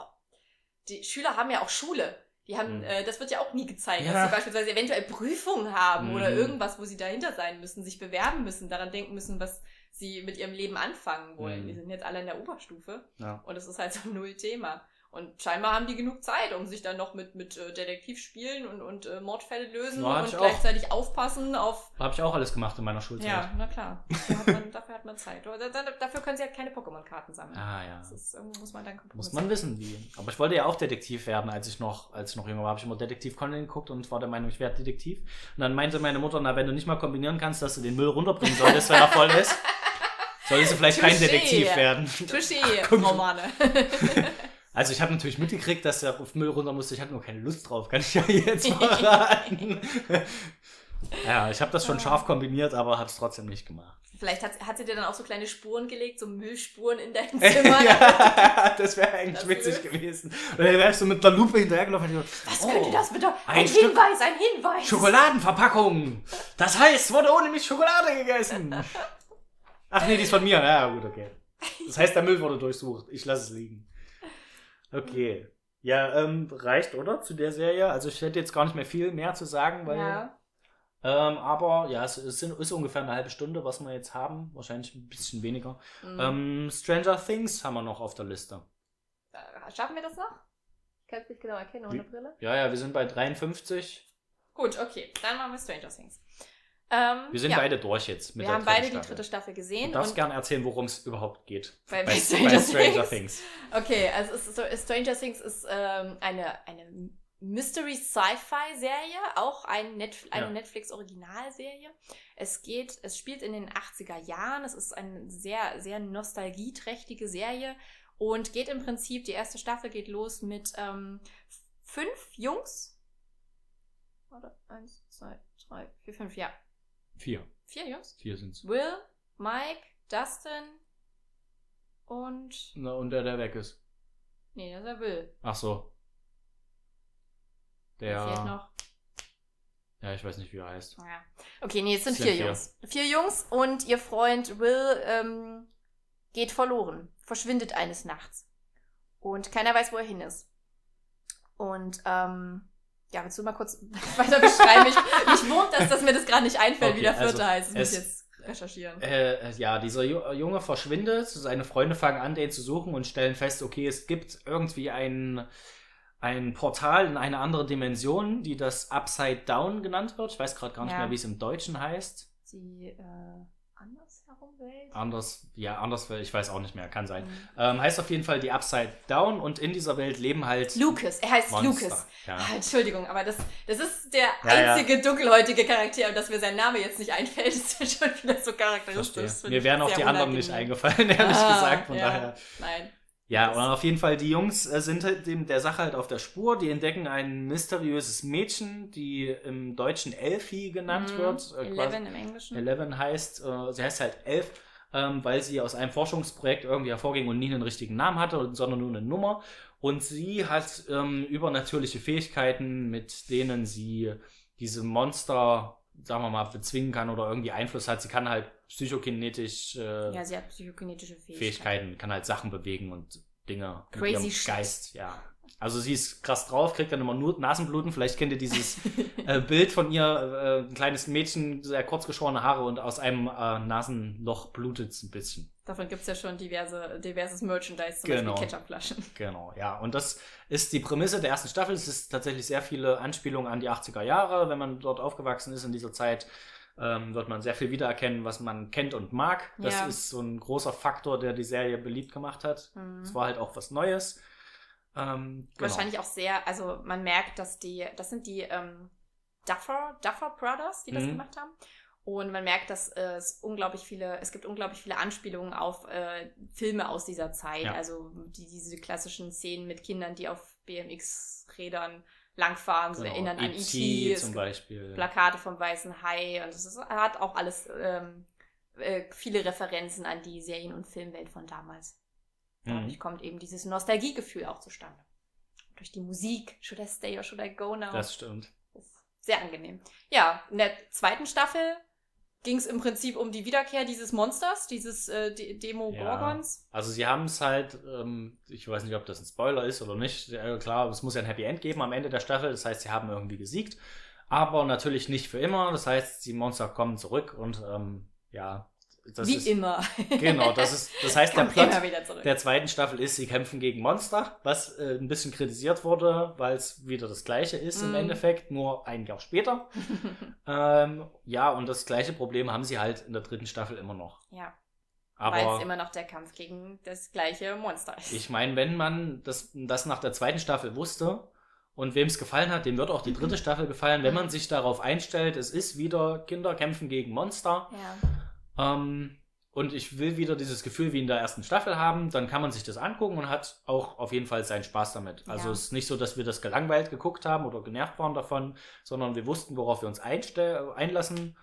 die Schüler haben ja auch Schule. Die haben, Mhm. äh, das wird ja auch nie gezeigt, Ja. dass sie beispielsweise eventuell Prüfungen haben oder Mhm. irgendwas, wo sie dahinter sein müssen, sich bewerben müssen, daran denken müssen, was sie mit ihrem Leben anfangen wollen. Mhm. Die sind jetzt alle in der Oberstufe Ja. und es ist halt so null Thema. Und scheinbar haben die genug Zeit, um sich dann noch mit, mit äh, Detektivspielen und, und äh, Mordfälle lösen Ja, und auch. gleichzeitig aufpassen auf. Habe ich auch alles gemacht in meiner Schulzeit. Ja, na klar. Dafür hat man, dafür hat man Zeit. Oder da, da, dafür können sie halt keine Pokémon-Karten sammeln. Ah ja. Das ist, muss man dann Muss man wissen, wie. Aber ich wollte ja auch Detektiv werden, als ich noch, als ich noch jünger war, habe ich immer Detektiv Conan geguckt und war der Meinung, ich werde Detektiv. Und dann meinte meine Mutter, na, wenn du nicht mal kombinieren kannst, dass du den Müll runterbringen solltest, wenn er voll ist, solltest du vielleicht kein Touché. Detektiv werden. Touché, komm. Also ich habe natürlich mitgekriegt, dass er auf Müll runter musste. Ich hatte nur keine Lust drauf, kann ich ja jetzt verraten. ja, ich habe das schon scharf kombiniert, aber habe es trotzdem nicht gemacht. Vielleicht hat, hat sie dir dann auch so kleine Spuren gelegt, so Müllspuren in dein Zimmer. ja, das wäre eigentlich Das witzig ist- gewesen. Und dann wärst du mit der Lupe hinterhergelaufen und ich so, Was oh, könnte das bedeuten? Ein, ein Stück Hinweis, ein Hinweis. Schokoladenverpackung. Das heißt, wurde ohne mich Schokolade gegessen. Ach nee, die ist von mir. Ja, gut, okay. Das heißt, der Müll wurde durchsucht. Ich lasse es liegen. Okay. Ja, ähm, reicht, oder? Zu der Serie. Also ich hätte jetzt gar nicht mehr viel mehr zu sagen, weil. Ja. Ähm, aber ja, es, es sind, ist ungefähr eine halbe Stunde, was wir jetzt haben. Wahrscheinlich ein bisschen weniger. Mhm. Ähm, Stranger Things haben wir noch auf der Liste. Äh, Schaffen wir das noch? Ich kann es nicht genau erkennen ohne Brille. Ja, ja, wir sind bei 53. Gut, okay. Dann machen wir Stranger Things. Ähm, Wir sind ja. beide durch jetzt mit Wir der haben beide die Staffel. dritte Staffel Du gesehen. darfst und gerne erzählen, worum es überhaupt geht. Bei- bei, bei Stranger Things. Things. Okay, also ist Stranger Things ist ähm, eine, eine Mystery-Sci-Fi-Serie, auch ein Netf eine Ja. Netflix-Originalserie. Es geht, es spielt in den 80er Jahren, es ist eine sehr, sehr nostalgieträchtige Serie und geht im Prinzip, die erste Staffel geht los mit ähm, fünf Jungs. Oder eins, zwei, drei, vier, fünf, ja. Vier. Vier Jungs. Vier sind's. Will, Mike, Dustin und. Na, und der, der weg ist. Nee, das ist der Will. Ach so. Fehlt Der. noch. Ja, ich weiß nicht, wie er heißt. Ja. Okay, nee, es sind Es sind vier vier. Jungs. Vier Jungs und ihr Freund Will ähm, geht verloren, verschwindet eines Nachts. Und keiner weiß, wo er hin ist. Und, ähm, ja, willst du mal kurz weiter beschreiben? Ich, mich wurmt das, dass mir das gerade nicht einfällt, wie Okay, der vierte also heißt. Das muss ich jetzt recherchieren. Äh, ja, dieser Ju- Junge verschwindet, seine Freunde fangen an, den zu suchen und stellen fest, okay, es gibt irgendwie ein, ein Portal in eine andere Dimension, die das Upside Down genannt wird. Ich weiß gerade gar nicht Ja. mehr, wie es im Deutschen heißt. Die, äh, andersherum Welt? Anders, ja, anders, ich weiß auch nicht mehr, kann sein. Mhm. Ähm, heißt auf jeden Fall die Upside Down und in dieser Welt leben halt Lucas, er heißt Monster. Lucas. Ja. Ah, Entschuldigung, aber das, das ist der Ja, ja. einzige dunkelhäutige Charakter und dass mir sein Name jetzt nicht einfällt, ist ja schon wieder so charakteristisch. Mir wären auch die anderen nicht eingefallen, ehrlich Ah, gesagt. Von ja. daher. Nein. Ja, und auf jeden Fall, die Jungs äh, sind halt dem, der Sache halt auf der Spur. Die entdecken ein mysteriöses Mädchen, die im Deutschen Elfie genannt Mhm. wird. äh, Eleven im Englischen. Eleven heißt, äh, sie heißt halt Elf, ähm, weil sie aus einem Forschungsprojekt irgendwie hervorging und nie einen richtigen Namen hatte, sondern nur eine Nummer. Und sie hat ähm, übernatürliche Fähigkeiten, mit denen sie diese Monster, sagen wir mal, bezwingen kann oder irgendwie Einfluss hat. Sie kann halt psychokinetisch äh, Ja, sie hat psychokinetische Fähigkeiten. Fähigkeiten, kann halt Sachen bewegen und Dinge Crazy mit. Geist, ja. Also sie ist krass drauf, kriegt dann immer nur Nasenbluten. Vielleicht kennt ihr dieses äh, Bild von ihr, äh, ein kleines Mädchen, sehr kurz geschorene Haare und aus einem äh, Nasenloch blutet es ein bisschen. Davon gibt es ja schon diverse, diverses Merchandise, zum Genau. Beispiel Ketchupflaschen. Genau, ja. Und das ist die Prämisse der ersten Staffel. Es ist tatsächlich sehr viele Anspielungen an die 80er Jahre. Wenn man dort aufgewachsen ist in dieser Zeit, ähm, wird man sehr viel wiedererkennen, was man kennt und mag. Das Ja. ist so ein großer Faktor, der die Serie beliebt gemacht hat. Mhm. Es war halt auch was Neues. Ähm, genau. Wahrscheinlich auch sehr, also man merkt, dass die, das sind die ähm, Duffer, Duffer Brothers, die das Mhm. gemacht haben. Und man merkt, dass äh, es unglaublich viele, es gibt unglaublich viele Anspielungen auf äh, Filme aus dieser Zeit. Ja. Also die, diese klassischen Szenen mit Kindern, die auf BMX-Rädern langfahren, so Genau. erinnern an E.T. Zum Beispiel. Plakate vom Weißen Hai und es hat auch alles ähm, äh, viele Referenzen an die Serien- und Filmwelt von damals. Dadurch Mhm. kommt eben dieses Nostalgiegefühl auch zustande. Durch die Musik, should I stay or should I go now? Das stimmt. Das ist sehr angenehm. Ja, in der zweiten Staffel ging es im Prinzip um die Wiederkehr dieses Monsters, dieses äh, De Demo-Gorgons. Also sie haben es halt, ähm, ich weiß nicht, ob das ein Spoiler ist oder nicht. Äh, klar, es muss ja ein Happy End geben am Ende der Staffel. Das heißt, sie haben irgendwie gesiegt. Aber natürlich nicht für immer. Das heißt, die Monster kommen zurück und ähm, ja, das Wie ist, immer. Genau, das ist, das heißt, der Plot der zweiten Staffel ist, sie kämpfen gegen Monster, was äh, ein bisschen kritisiert wurde, weil es wieder das gleiche ist im Mm. Endeffekt, nur ein Jahr später. ähm, ja, und das gleiche Problem haben sie halt in der dritten Staffel immer noch. ja, weil es immer noch der Kampf gegen das gleiche Monster ist. ich meine, wenn man das, das nach der zweiten Staffel wusste und wem es gefallen hat, dem wird auch die dritte Staffel gefallen, wenn man sich darauf einstellt, es ist wieder Kinder kämpfen gegen Monster. ja. Ähm, und ich will wieder dieses Gefühl wie in der ersten Staffel haben, dann kann man sich das angucken und hat auch auf jeden Fall seinen Spaß damit. Also Ja. es ist nicht so, dass wir das gelangweilt geguckt haben oder genervt waren davon, sondern wir wussten, worauf wir uns einlassen.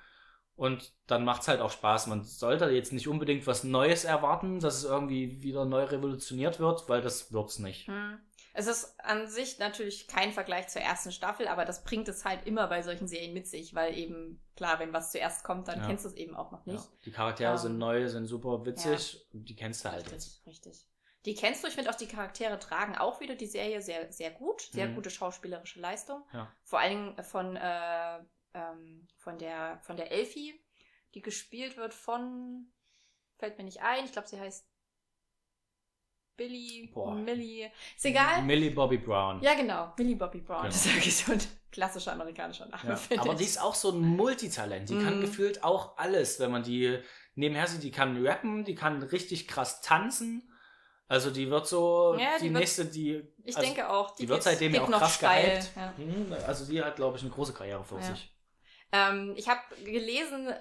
Und dann macht es halt auch Spaß. Man sollte jetzt nicht unbedingt was Neues erwarten, dass es irgendwie wieder neu revolutioniert wird, weil das wird's nicht. Hm. Es ist an sich natürlich kein Vergleich zur ersten Staffel, aber das bringt es halt immer bei solchen Serien mit sich, weil eben, klar, wenn was zuerst kommt, dann Ja. kennst du es eben auch noch Ja. nicht. Die Charaktere Ähm, sind neu, sind super witzig. Die kennst du halt jetzt. Richtig, richtig. Die kennst du, ich finde auch die Charaktere tragen auch wieder die Serie sehr, sehr gut. Sehr Mhm. gute schauspielerische Leistung. Ja. Vor allen Dingen von, äh, ähm, von, der, von der Elfie, die gespielt wird von, fällt mir nicht ein, ich glaube, sie heißt Billy, Boah. Millie. Ist egal. Millie Bobby Brown. Ja, genau, Millie Bobby Brown. Genau. Das ist wirklich so ein klassischer amerikanischer Name, Ja, finde aber ich. die ist auch so ein Multitalent. Die kann Mhm. gefühlt auch alles, wenn man die nebenher sieht. Die kann rappen, die kann richtig krass tanzen. Also die wird so Ja, die, die wird- nächste, die. ich also, denke auch, die wird geht- seitdem ja auch noch krass gehypt. Ja. Mhm, Also die hat, glaube ich, eine große Karriere vor Ja. sich. Ähm, ich habe gelesen, äh,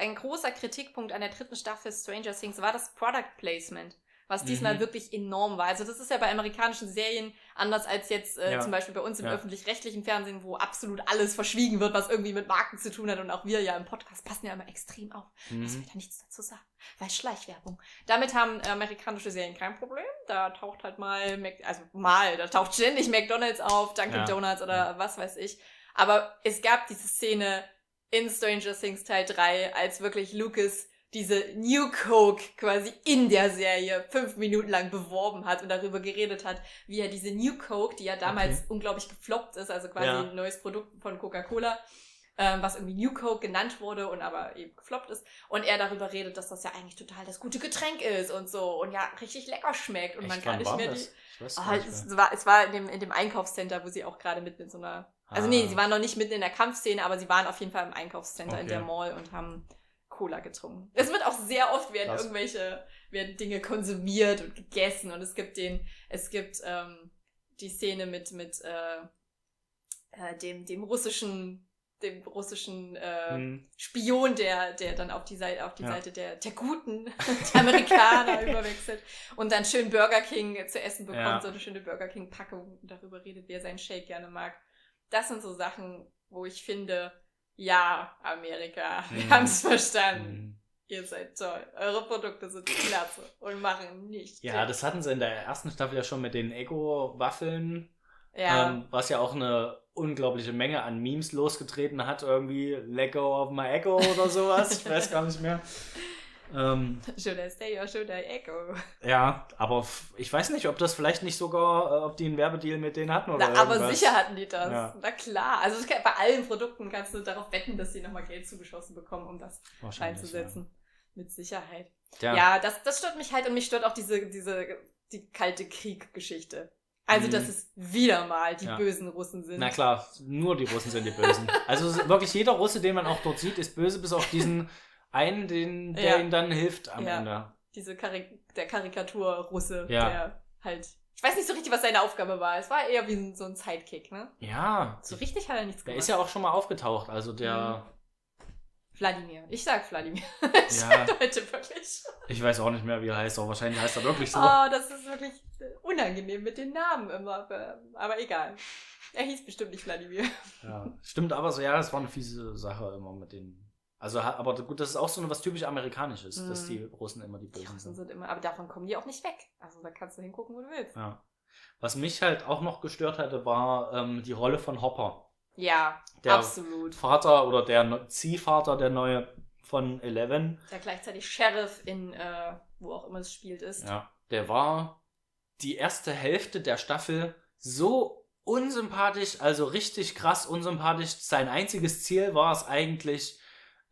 ein großer Kritikpunkt an der dritten Staffel Stranger Things war das Product Placement, was diesmal Mhm. wirklich enorm war. Also das ist ja bei amerikanischen Serien anders als jetzt äh, Ja. zum Beispiel bei uns im Ja. öffentlich-rechtlichen Fernsehen, wo absolut alles verschwiegen wird, was irgendwie mit Marken zu tun hat. Und auch wir ja im Podcast passen ja immer extrem auf, dass Mhm. wir da nichts dazu sagen. Weil Schleichwerbung. Damit haben amerikanische Serien kein Problem. Da taucht halt mal, Mac also mal, da taucht ständig McDonalds auf, Dunkin' Ja. Donuts oder was weiß ich. Aber es gab diese Szene in Stranger Things Teil 3, als wirklich Lucas diese New Coke quasi in der Serie fünf Minuten lang beworben hat und darüber geredet hat, wie er diese New Coke, die ja damals Okay. unglaublich gefloppt ist, also quasi Ja. ein neues Produkt von Coca-Cola, ähm, was irgendwie New Coke genannt wurde und aber eben gefloppt ist. Und er darüber redet, dass das ja eigentlich total das gute Getränk ist und so und ja richtig lecker schmeckt und man Echt, kann wann nicht mehr die. Gar nicht es mehr. war, es war in dem, in dem Einkaufscenter, wo sie auch gerade mitten in so einer. Also nee, Ah. sie waren noch nicht mitten in der Kampfszene, aber sie waren auf jeden Fall im Einkaufscenter in Okay. der Mall und haben Cola getrunken. Es wird auch sehr oft werden Krass. irgendwelche werden Dinge konsumiert und gegessen und es gibt den, es gibt ähm, die Szene mit mit äh, äh, dem dem russischen dem russischen äh, Mhm. Spion, der, der dann auf die Seite, auf die Ja. Seite der, der guten der Amerikaner überwechselt und dann schön Burger King zu essen bekommt, Ja. so eine schöne Burger King Packung und darüber redet, wer seinen Shake gerne mag. Das sind so Sachen, wo ich finde, ja, Amerika, wir Mhm. haben es verstanden. Mhm. Ihr seid toll. Eure Produkte sind klasse und machen nicht. Ja, das hatten sie in der ersten Staffel ja schon mit den Ego-Waffeln, ja. ähm, was ja auch eine unglaubliche Menge an Memes losgetreten hat, irgendwie Let go of my ego oder sowas, ich weiß gar nicht mehr. Ähm, should I stay or should I echo? ja, aber ich weiß nicht, ob das vielleicht nicht sogar, äh, ob die einen Werbedeal mit denen hatten oder Na, aber sicher hatten die das. Ja. Na klar. Also kann, bei allen Produkten kannst du darauf wetten, dass sie nochmal Geld zugeschossen bekommen, um das Wahrscheinlich, reinzusetzen. Mit Sicherheit. Ja. Ja, das, das stört mich halt und mich stört auch diese, diese, die kalte Krieg-Geschichte. Also, Mhm. dass es wieder mal die Ja. bösen Russen sind. Na klar, nur die Russen sind die Bösen. Also wirklich jeder Russe, den man auch dort sieht, ist böse, bis auf diesen einen, den, der Ja. ihm dann hilft am Ja. Ende. Diese Karik der Karikatur-Russe, Ja. der halt. Ich weiß nicht so richtig, was seine Aufgabe war. Es war eher wie ein, so ein Sidekick, ne? Ja, So richtig hat er nichts der gemacht. ist ja auch schon mal aufgetaucht. Also der, Wladimir. Ich sag Wladimir. ich Ja. deute wirklich. ich weiß auch nicht mehr, wie er heißt, aber wahrscheinlich heißt er wirklich so. Oh, das ist wirklich unangenehm mit den Namen immer. Aber, aber egal. Er hieß bestimmt nicht Wladimir. Ja, stimmt aber so, ja, es war eine fiese Sache immer mit den. Also, aber gut, das ist auch so was typisch Amerikanisches, dass Mhm. die Russen immer die Die Bösen Russen sind. sind immer, aber davon kommen die auch nicht weg. Also da kannst du hingucken, wo du willst. Ja. Was mich halt auch noch gestört hatte, war ähm, die Rolle von Hopper. Ja, Der absolut. Vater oder der Ziehvater, der neue von Eleven. Der gleichzeitig Sheriff in, äh, wo auch immer es spielt, ist. Ja, der war die erste Hälfte der Staffel so unsympathisch, also richtig krass unsympathisch. Sein einziges Ziel war es eigentlich,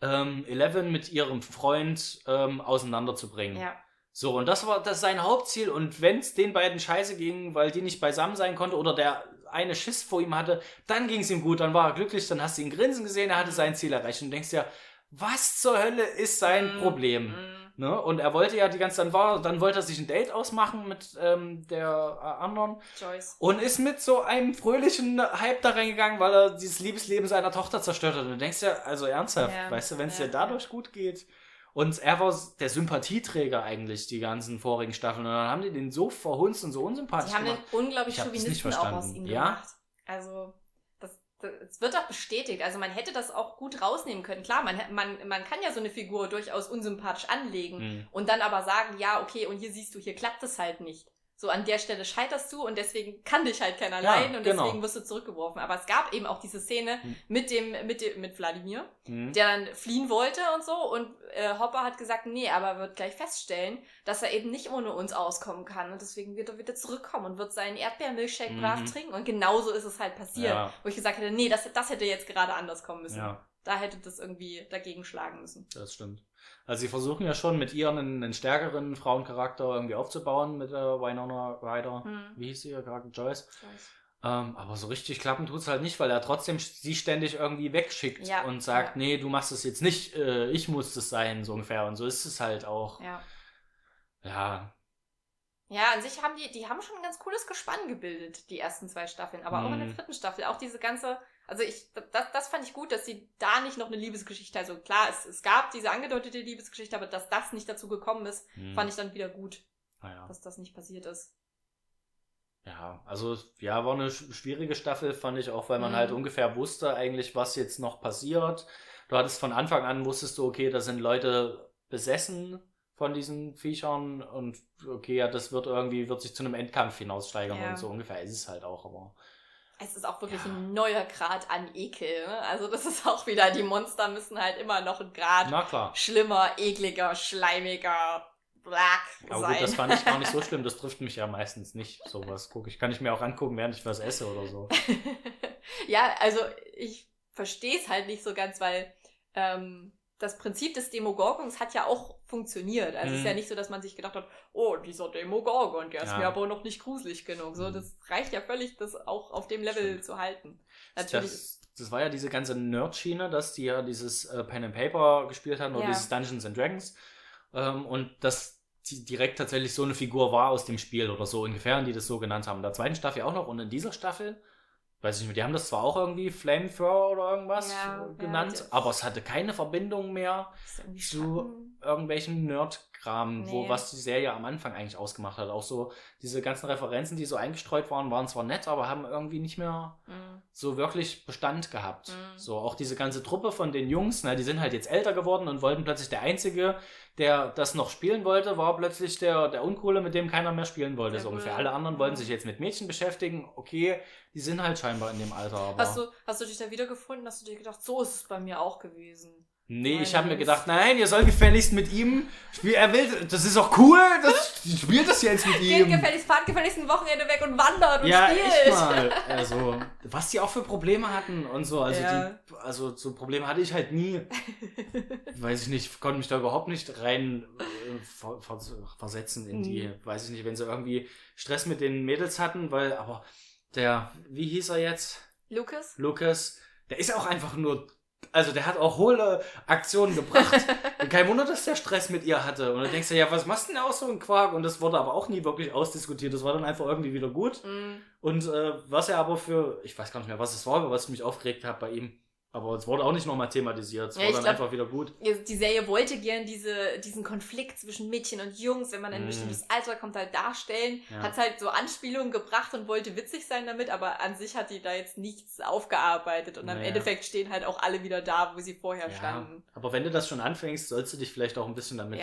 ähm, Eleven mit ihrem Freund ähm, auseinanderzubringen. Ja. So, und das war das sein Hauptziel. Und wenn es den beiden scheiße ging, weil die nicht beisammen sein konnte oder der eine Schiss vor ihm hatte, dann ging es ihm gut, dann war er glücklich, dann hast du ihn grinsen gesehen, er hatte sein Ziel erreicht. Und du denkst ja, was zur Hölle ist sein Mm, Problem? mm. Ne? Und er wollte ja die ganze dann war, dann wollte er sich ein Date ausmachen mit ähm, der äh, anderen Joyce. und ist mit so einem fröhlichen Hype da reingegangen, weil er dieses Liebesleben seiner Tochter zerstört hat. Und du denkst ja, also ernsthaft, Ja, weißt du, wenn es ja, dir dadurch gut geht. Und er war der Sympathieträger eigentlich, die ganzen vorigen Staffeln. Und dann haben die den so verhunzt und so unsympathisch Die haben den gemacht. unglaublich Chauvinisten auch aus verstanden. ihm Ja? gemacht. Also, es wird auch bestätigt. Also, man hätte das auch gut rausnehmen können. Klar, man, man, man kann ja so eine Figur durchaus unsympathisch anlegen Hm. und dann aber sagen, ja, okay, und hier siehst du, hier klappt es halt nicht. So an der Stelle scheiterst du und deswegen kann dich halt keiner Ja, leiden und genau. deswegen wirst du zurückgeworfen. Aber es gab eben auch diese Szene Hm. mit dem, mit dem, mit Wladimir, Hm. der dann fliehen wollte und so und äh, Hopper hat gesagt, nee, aber er wird gleich feststellen, dass er eben nicht ohne uns auskommen kann und deswegen wird er wieder zurückkommen und wird seinen Erdbeermilchshake Mhm. brav trinken und genauso ist es halt passiert. Ja. Wo ich gesagt hätte, nee, das, das hätte jetzt gerade anders kommen müssen. ja. Da hätte das irgendwie dagegen schlagen müssen. Das stimmt. Also sie versuchen ja schon mit ihr einen, einen stärkeren Frauencharakter irgendwie aufzubauen mit der Winona Ryder. Hm. Wie hieß sie, ihr Charakter Joyce? Weiß. Ähm, aber so richtig klappen tut es halt nicht, weil er trotzdem sie ständig irgendwie wegschickt Ja, und sagt, ja. nee, du machst es jetzt nicht, äh, ich muss es sein, so ungefähr. Und so ist es halt auch. Ja. Ja, Ja, an sich haben die, die haben schon ein ganz cooles Gespann gebildet, die ersten zwei Staffeln. Aber auch in der Mhm. dritten Staffel, auch diese ganze, also ich, das, das fand ich gut, dass sie da nicht noch eine Liebesgeschichte, also klar, es, es gab diese angedeutete Liebesgeschichte, aber dass das nicht dazu gekommen ist, hm, fand ich dann wieder gut, naja. dass das nicht passiert ist. Ja, also ja, war eine sch- schwierige Staffel, fand ich auch, weil man Mhm. halt ungefähr wusste eigentlich, was jetzt noch passiert. Du hattest von Anfang an, wusstest du, okay, da sind Leute besessen von diesen Viechern und okay, ja, das wird irgendwie, wird sich zu einem Endkampf hinaussteigern Ja. und so ungefähr ist es halt auch, aber Es ist auch wirklich Ja. ein neuer Grad an Ekel. Ne? Also das ist auch wieder, die Monster müssen halt immer noch ein Grad schlimmer, ekliger, schleimiger, black Aber sein. gut, das fand ich gar nicht so schlimm, das trifft mich ja meistens nicht, sowas gucke ich. Kann ich mir auch angucken, während ich was esse oder so. ja, also ich verstehe es halt nicht so ganz, weil ähm, das Prinzip des Demogorgons hat ja auch funktioniert. Also es ist Mhm. ja nicht so, dass man sich gedacht hat, oh, dieser Demogorgon, der ist Ja. mir aber noch nicht gruselig genug. So, Mhm. das reicht ja völlig, das auch auf dem Level Stimmt. zu halten. Natürlich. Das, das war ja diese ganze Nerd-Schiene, dass die ja dieses äh, Pen and Paper gespielt haben oder Ja. dieses Dungeons and Dragons. Ähm, und dass die direkt tatsächlich so eine Figur war aus dem Spiel oder so ungefähr, und die das so genannt haben. In der zweiten Staffel auch noch und in dieser Staffel, weiß ich nicht mehr, die haben das zwar auch irgendwie Flamethrower oder irgendwas Ja, ja, genannt, die- aber es hatte keine Verbindung mehr zu irgendwelchen Nerd-Kram, wo Nee. was die Serie am Anfang eigentlich ausgemacht hat. Auch so diese ganzen Referenzen, die so eingestreut waren, waren zwar nett, aber haben irgendwie nicht mehr Mhm. so wirklich Bestand gehabt. Mhm. So auch diese ganze Truppe von den Jungs, na, die sind halt jetzt älter geworden und wollten plötzlich der Einzige, der das noch spielen wollte, war plötzlich der, der Uncoole, mit dem keiner mehr spielen wollte. So ungefähr. Alle anderen Mhm. wollten sich jetzt mit Mädchen beschäftigen. Okay, die sind halt scheinbar in dem Alter. Hast du, hast du dich da wiedergefunden? Hast du dir gedacht, so ist es bei mir auch gewesen? Nee, ich Nein, habe mir gedacht, nein, ihr sollt gefälligst mit ihm spielen. Er will, das ist auch cool, das spielt das jetzt mit Geht ihm. gefälligst, fahrt gefälligst ein Wochenende weg und wandert und Ja, spielt. echt mal. Also, was die auch für Probleme hatten und so. Also, Ja. die, also so Probleme hatte ich halt nie. weiß ich nicht, konnte mich da überhaupt nicht rein äh, ver, ver, versetzen in die, Mhm. weiß ich nicht, wenn sie irgendwie Stress mit den Mädels hatten, weil, aber der, wie hieß er jetzt? Lukas? Lukas, der ist auch einfach nur, also der hat auch hohle Aktionen gebracht. Kein Wunder, dass der Stress mit ihr hatte. Und du denkst dir, ja, was machst du denn aus so ein Quark? Und das wurde aber auch nie wirklich ausdiskutiert. Das war dann einfach irgendwie wieder gut. Mhm. Und äh, was er aber für, ich weiß gar nicht mehr, was es war, aber was ich mich aufgeregt habe bei ihm. Aber es wurde auch nicht nochmal thematisiert. Es Ja, war dann glaub- einfach wieder gut. Die Serie wollte gern diese, diesen Konflikt zwischen Mädchen und Jungs, wenn man ein Mhm. bestimmtes Alter kommt, halt darstellen. Ja. Hat halt so Anspielungen gebracht und wollte witzig sein damit, aber an sich hat die da jetzt nichts aufgearbeitet. Und am Naja. Endeffekt stehen halt auch alle wieder da, wo sie vorher Ja, standen. aber wenn du das schon anfängst, sollst du dich vielleicht auch ein bisschen damit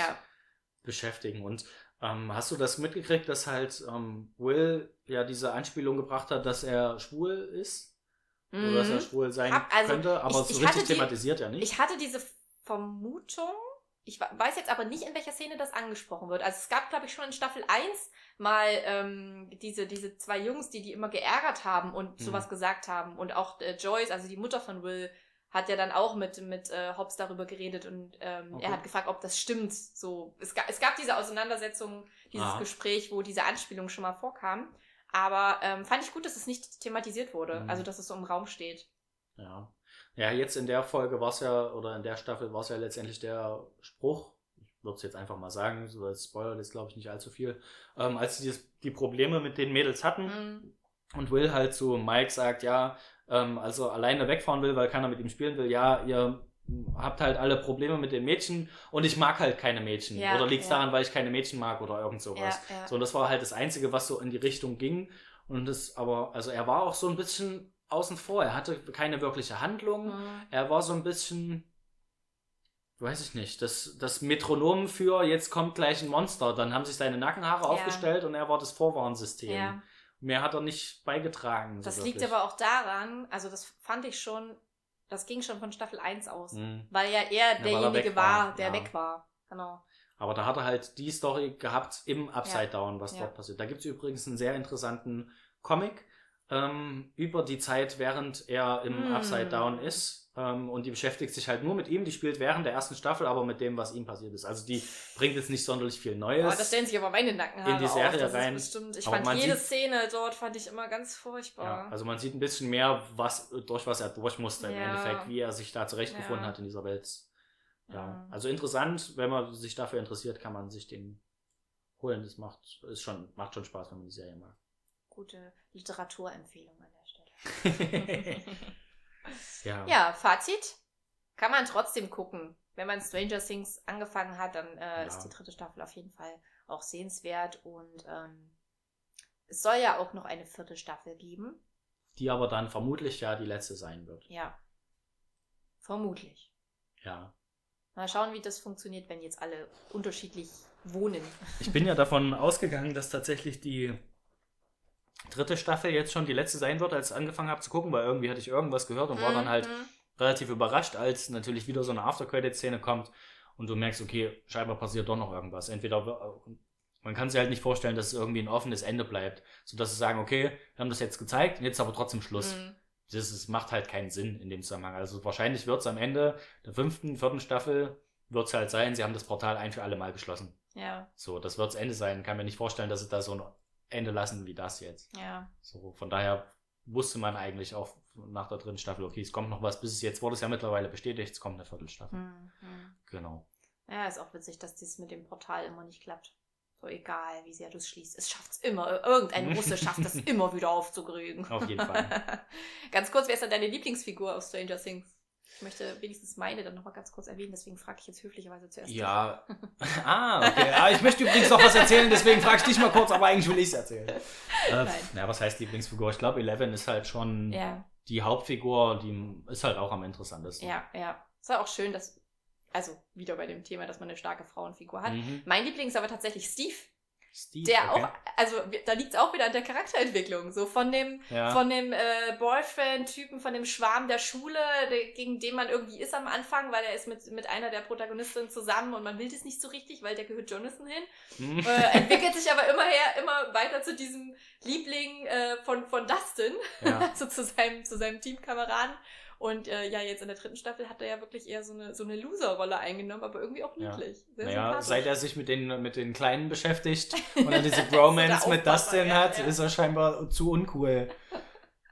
beschäftigen. Und ähm, hast du das mitgekriegt, dass halt ähm, Will ja diese Anspielung gebracht hat, dass er schwul ist? Oder dass er Mhm. schwul sein Hab- also, könnte, aber ich- so ich richtig hatte die- thematisiert ja nicht. Ich hatte diese Vermutung, ich weiß jetzt aber nicht, in welcher Szene das angesprochen wird. Also es gab, glaube ich, schon in Staffel 1 mal ähm, diese, diese zwei Jungs, die die immer geärgert haben und Mhm. sowas gesagt haben. Und auch äh, Joyce, also die Mutter von Will, hat ja dann auch mit, mit äh, Hobbs darüber geredet und ähm, Okay. er hat gefragt, ob das stimmt. So, es, ga, es gab diese Auseinandersetzung, dieses Ah. Gespräch, wo diese Anspielung schon mal vorkam. Aber ähm, fand ich gut, dass es nicht thematisiert wurde, Mhm. also dass es so im Raum steht. Ja. Ja, jetzt in der Folge war es ja, oder in der Staffel war es ja letztendlich der Spruch, ich würde es jetzt einfach mal sagen, so als Spoiler ist glaube ich nicht allzu viel, ähm, als sie die, die Probleme mit den Mädels hatten Mhm. und Will halt zu Mike sagt, ja, ähm, also alleine wegfahren will, weil keiner mit ihm spielen will, ja, ihr habt halt alle Probleme mit den Mädchen und ich mag halt keine Mädchen. Ja, oder liegt es ja. daran, weil ich keine Mädchen mag oder irgend sowas. Ja. So, und das war halt das Einzige, was so in die Richtung ging. Und das, aber, also er war auch so ein bisschen außen vor. Er hatte keine wirkliche Handlung. Mhm. Er war so ein bisschen, weiß ich nicht, das, das Metronom für jetzt kommt gleich ein Monster. Dann haben sich seine Nackenhaare aufgestellt und er war das Vorwarnsystem. Mehr hat er nicht beigetragen. so Das liegt wirklich. aber auch daran, also das fand ich schon, das ging schon von Staffel 1 aus. Mhm. Weil ja er er derjenige weg war, war, der ja. weg war. Genau. Aber da hat er halt die Story gehabt im Upside Down, was Ja. dort passiert. Da gibt es übrigens einen sehr interessanten Comic ähm, über die Zeit, während er im Mm. Upside Down ist. Ähm, und die beschäftigt sich halt nur mit ihm. Die spielt während der ersten Staffel, aber mit dem, was ihm passiert ist. Also die bringt jetzt nicht sonderlich viel Neues. Aber da stellen sich aber meine Nackenhaare in die Serie auf. Das rein. Bestimmt, ich Aber fand jede sieht- Szene dort fand ich immer ganz ja, furchtbar. also man sieht ein bisschen mehr, was durch was er durch musste im Ja. Endeffekt, wie er sich da zurechtgefunden Ja. hat in dieser Welt. Ja. Ja. Also interessant, wenn man sich dafür interessiert, kann man sich den holen. Das macht, ist schon, macht schon Spaß, wenn man die Serie mag. Gute Literaturempfehlung an der Stelle. ja. ja, Fazit. Kann man trotzdem gucken. Wenn man Stranger Things angefangen hat, dann äh, Ja. ist die dritte Staffel auf jeden Fall auch sehenswert. Und ähm, es soll ja auch noch eine vierte Staffel geben. Die aber dann vermutlich ja die letzte sein wird. Ja. Vermutlich. Ja. Mal schauen, wie das funktioniert, wenn jetzt alle unterschiedlich wohnen. Ich bin ja davon ausgegangen, dass tatsächlich die dritte Staffel jetzt schon die letzte sein wird, als ich angefangen habe zu gucken, weil irgendwie hatte ich irgendwas gehört und war dann halt Mhm. relativ überrascht, als natürlich wieder so eine After-Credit-Szene kommt und du merkst, okay, scheinbar passiert doch noch irgendwas. Entweder man kann sich halt nicht vorstellen, dass es irgendwie ein offenes Ende bleibt, sodass sie sagen, okay, wir haben das jetzt gezeigt, jetzt aber trotzdem Schluss. Mhm. Das ist, macht halt keinen Sinn in dem Zusammenhang. Also wahrscheinlich wird es am Ende der fünften, vierten Staffel wird es halt sein, sie haben das Portal ein für alle Mal geschlossen. Ja, So, das wird das Ende sein. Kann mir nicht vorstellen, dass sie da so ein Ende lassen wie das jetzt. ja. So, von daher wusste man eigentlich auch nach der dritten Staffel, okay, es kommt noch was, bis es jetzt wurde es ja mittlerweile bestätigt, es kommt eine Viertelstaffel. Mhm. Genau. Ja, ist auch witzig, dass dies mit dem Portal immer nicht klappt. So egal, wie sehr du es schließt. Es schafft es immer. Irgendein Russe schafft es immer wieder aufzukriegen. Auf jeden Fall. ganz kurz, wer ist denn deine Lieblingsfigur aus Stranger Things? Ich möchte wenigstens meine dann nochmal ganz kurz erwähnen, deswegen frage ich jetzt höflicherweise zuerst. Ja. ah, okay. Ah, ich möchte übrigens noch was erzählen, deswegen frage ich dich mal kurz, aber eigentlich will ich es erzählen. Äh, na, was heißt Lieblingsfigur? Ich glaube, Eleven ist halt schon Ja, die Hauptfigur, die ist halt auch am interessantesten. ja, ja. Es war auch schön, dass, also wieder bei dem Thema, dass man eine starke Frauenfigur hat. Mhm. Mein Liebling ist aber tatsächlich Steve, Steve, der okay. auch, also da liegt es auch wieder an der Charakterentwicklung. So von dem, Ja. von dem äh, Boyfriend-Typen, von dem Schwarm der Schule, der, gegen den man irgendwie ist am Anfang, weil er ist mit, mit einer der Protagonistinnen zusammen und man will das nicht so richtig, weil der gehört Jonathan hin. Mhm. Äh, entwickelt sich aber immer her, immer weiter zu diesem Liebling äh, von, von Dustin, ja. also zu seinem, zu seinem Teamkameraden. Und äh, ja, jetzt in der dritten Staffel hat er ja wirklich eher so eine, so eine Loser-Rolle eingenommen, aber irgendwie auch Ja. niedlich. Sehr Naja, seit er sich mit den, mit den Kleinen beschäftigt und er diese Bromance mit Dustin ja, hat, ja. ist er scheinbar zu uncool.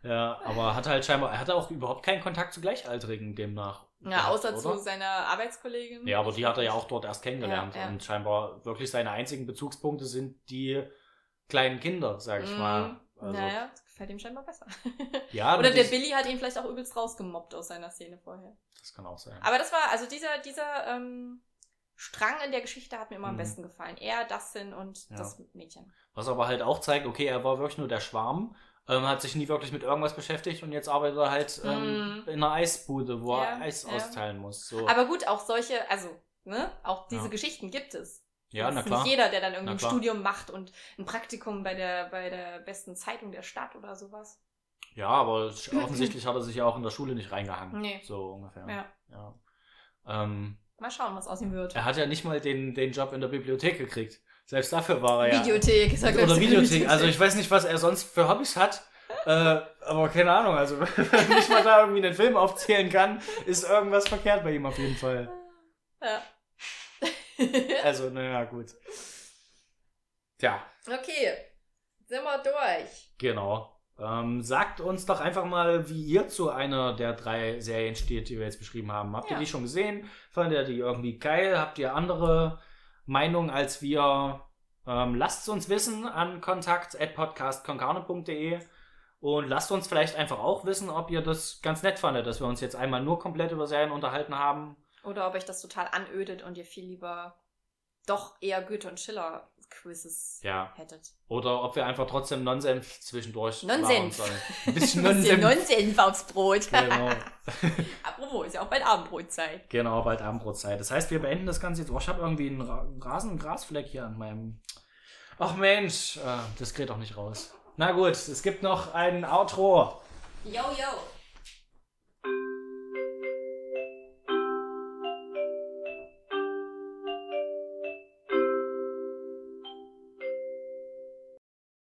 Ja, aber hat halt scheinbar, er hatte auch überhaupt keinen Kontakt zu Gleichaltrigen demnach. Ja, gehabt, außer zu oder? seiner Arbeitskollegin. Ja, aber die hat er ja auch dort erst kennengelernt Ja, ja. und scheinbar wirklich seine einzigen Bezugspunkte sind die kleinen Kinder, sag ich Mhm. mal. Also, naja, gefällt ihm scheinbar besser. ja, Oder der Billy hat ihn vielleicht auch übelst rausgemobbt aus seiner Szene vorher. das kann auch sein. Aber das war, also dieser, dieser ähm, Strang in der Geschichte hat mir immer am Mhm. besten gefallen. Er, Dustin und Ja. das Mädchen. Was aber halt auch zeigt, okay, er war wirklich nur der Schwarm, ähm, hat sich nie wirklich mit irgendwas beschäftigt und jetzt arbeitet er halt ähm, Mhm. in einer Eisbude, wo Ja, er Eis ja. austeilen muss. So. Aber gut, auch solche, also, ne, auch diese Ja. Geschichten gibt es. Ja, das na ist klar. nicht jeder, der dann irgendwie Na ein klar. Studium macht und ein Praktikum bei der, bei der besten Zeitung der Stadt oder sowas. Ja, aber offensichtlich hat er sich ja auch in der Schule nicht reingehangen. Nee. So ungefähr. Ja. Ja. Ähm, Mal schauen, was aus ihm wird. er hat ja nicht mal den, den Job in der Bibliothek gekriegt. Selbst dafür war er ja. Videothek, ist er Oder Videothek. Also ich weiß nicht, was er sonst für Hobbys hat. Äh, aber keine Ahnung, also wenn ich mal da irgendwie einen Film aufzählen kann, ist irgendwas verkehrt bei ihm auf jeden Fall. Ja. Also, naja, gut. Tja, okay, sind wir durch. genau. Ähm, sagt uns doch einfach mal, wie ihr zu einer der drei Serien steht, die wir jetzt beschrieben haben. Habt ihr Ja. die schon gesehen? Fandet ihr die irgendwie geil? Habt ihr andere Meinungen als wir? Ähm, lasst es uns wissen an kontakt.podcastkonkane.de und lasst uns vielleicht einfach auch wissen, ob ihr das ganz nett fandet, dass wir uns jetzt einmal nur komplett über Serien unterhalten haben. Oder ob euch das total anödet und ihr viel lieber doch eher Goethe und Schiller Quizzes Ja. hättet. Oder ob wir einfach trotzdem Nonsens zwischendurch labern Nonsens. sollen. Ein bisschen Nonsens. Nonsens aufs Brot. Genau. Apropos, ist ja auch bald Abendbrotzeit. Genau, bald Abendbrotzeit. Das heißt, wir beenden das Ganze jetzt. Oh, ich habe irgendwie einen Ra Rasen, einen Grasfleck hier an meinem. Ach Mensch, äh, das geht doch nicht raus. Na gut, es gibt noch ein Outro. Yo, yo.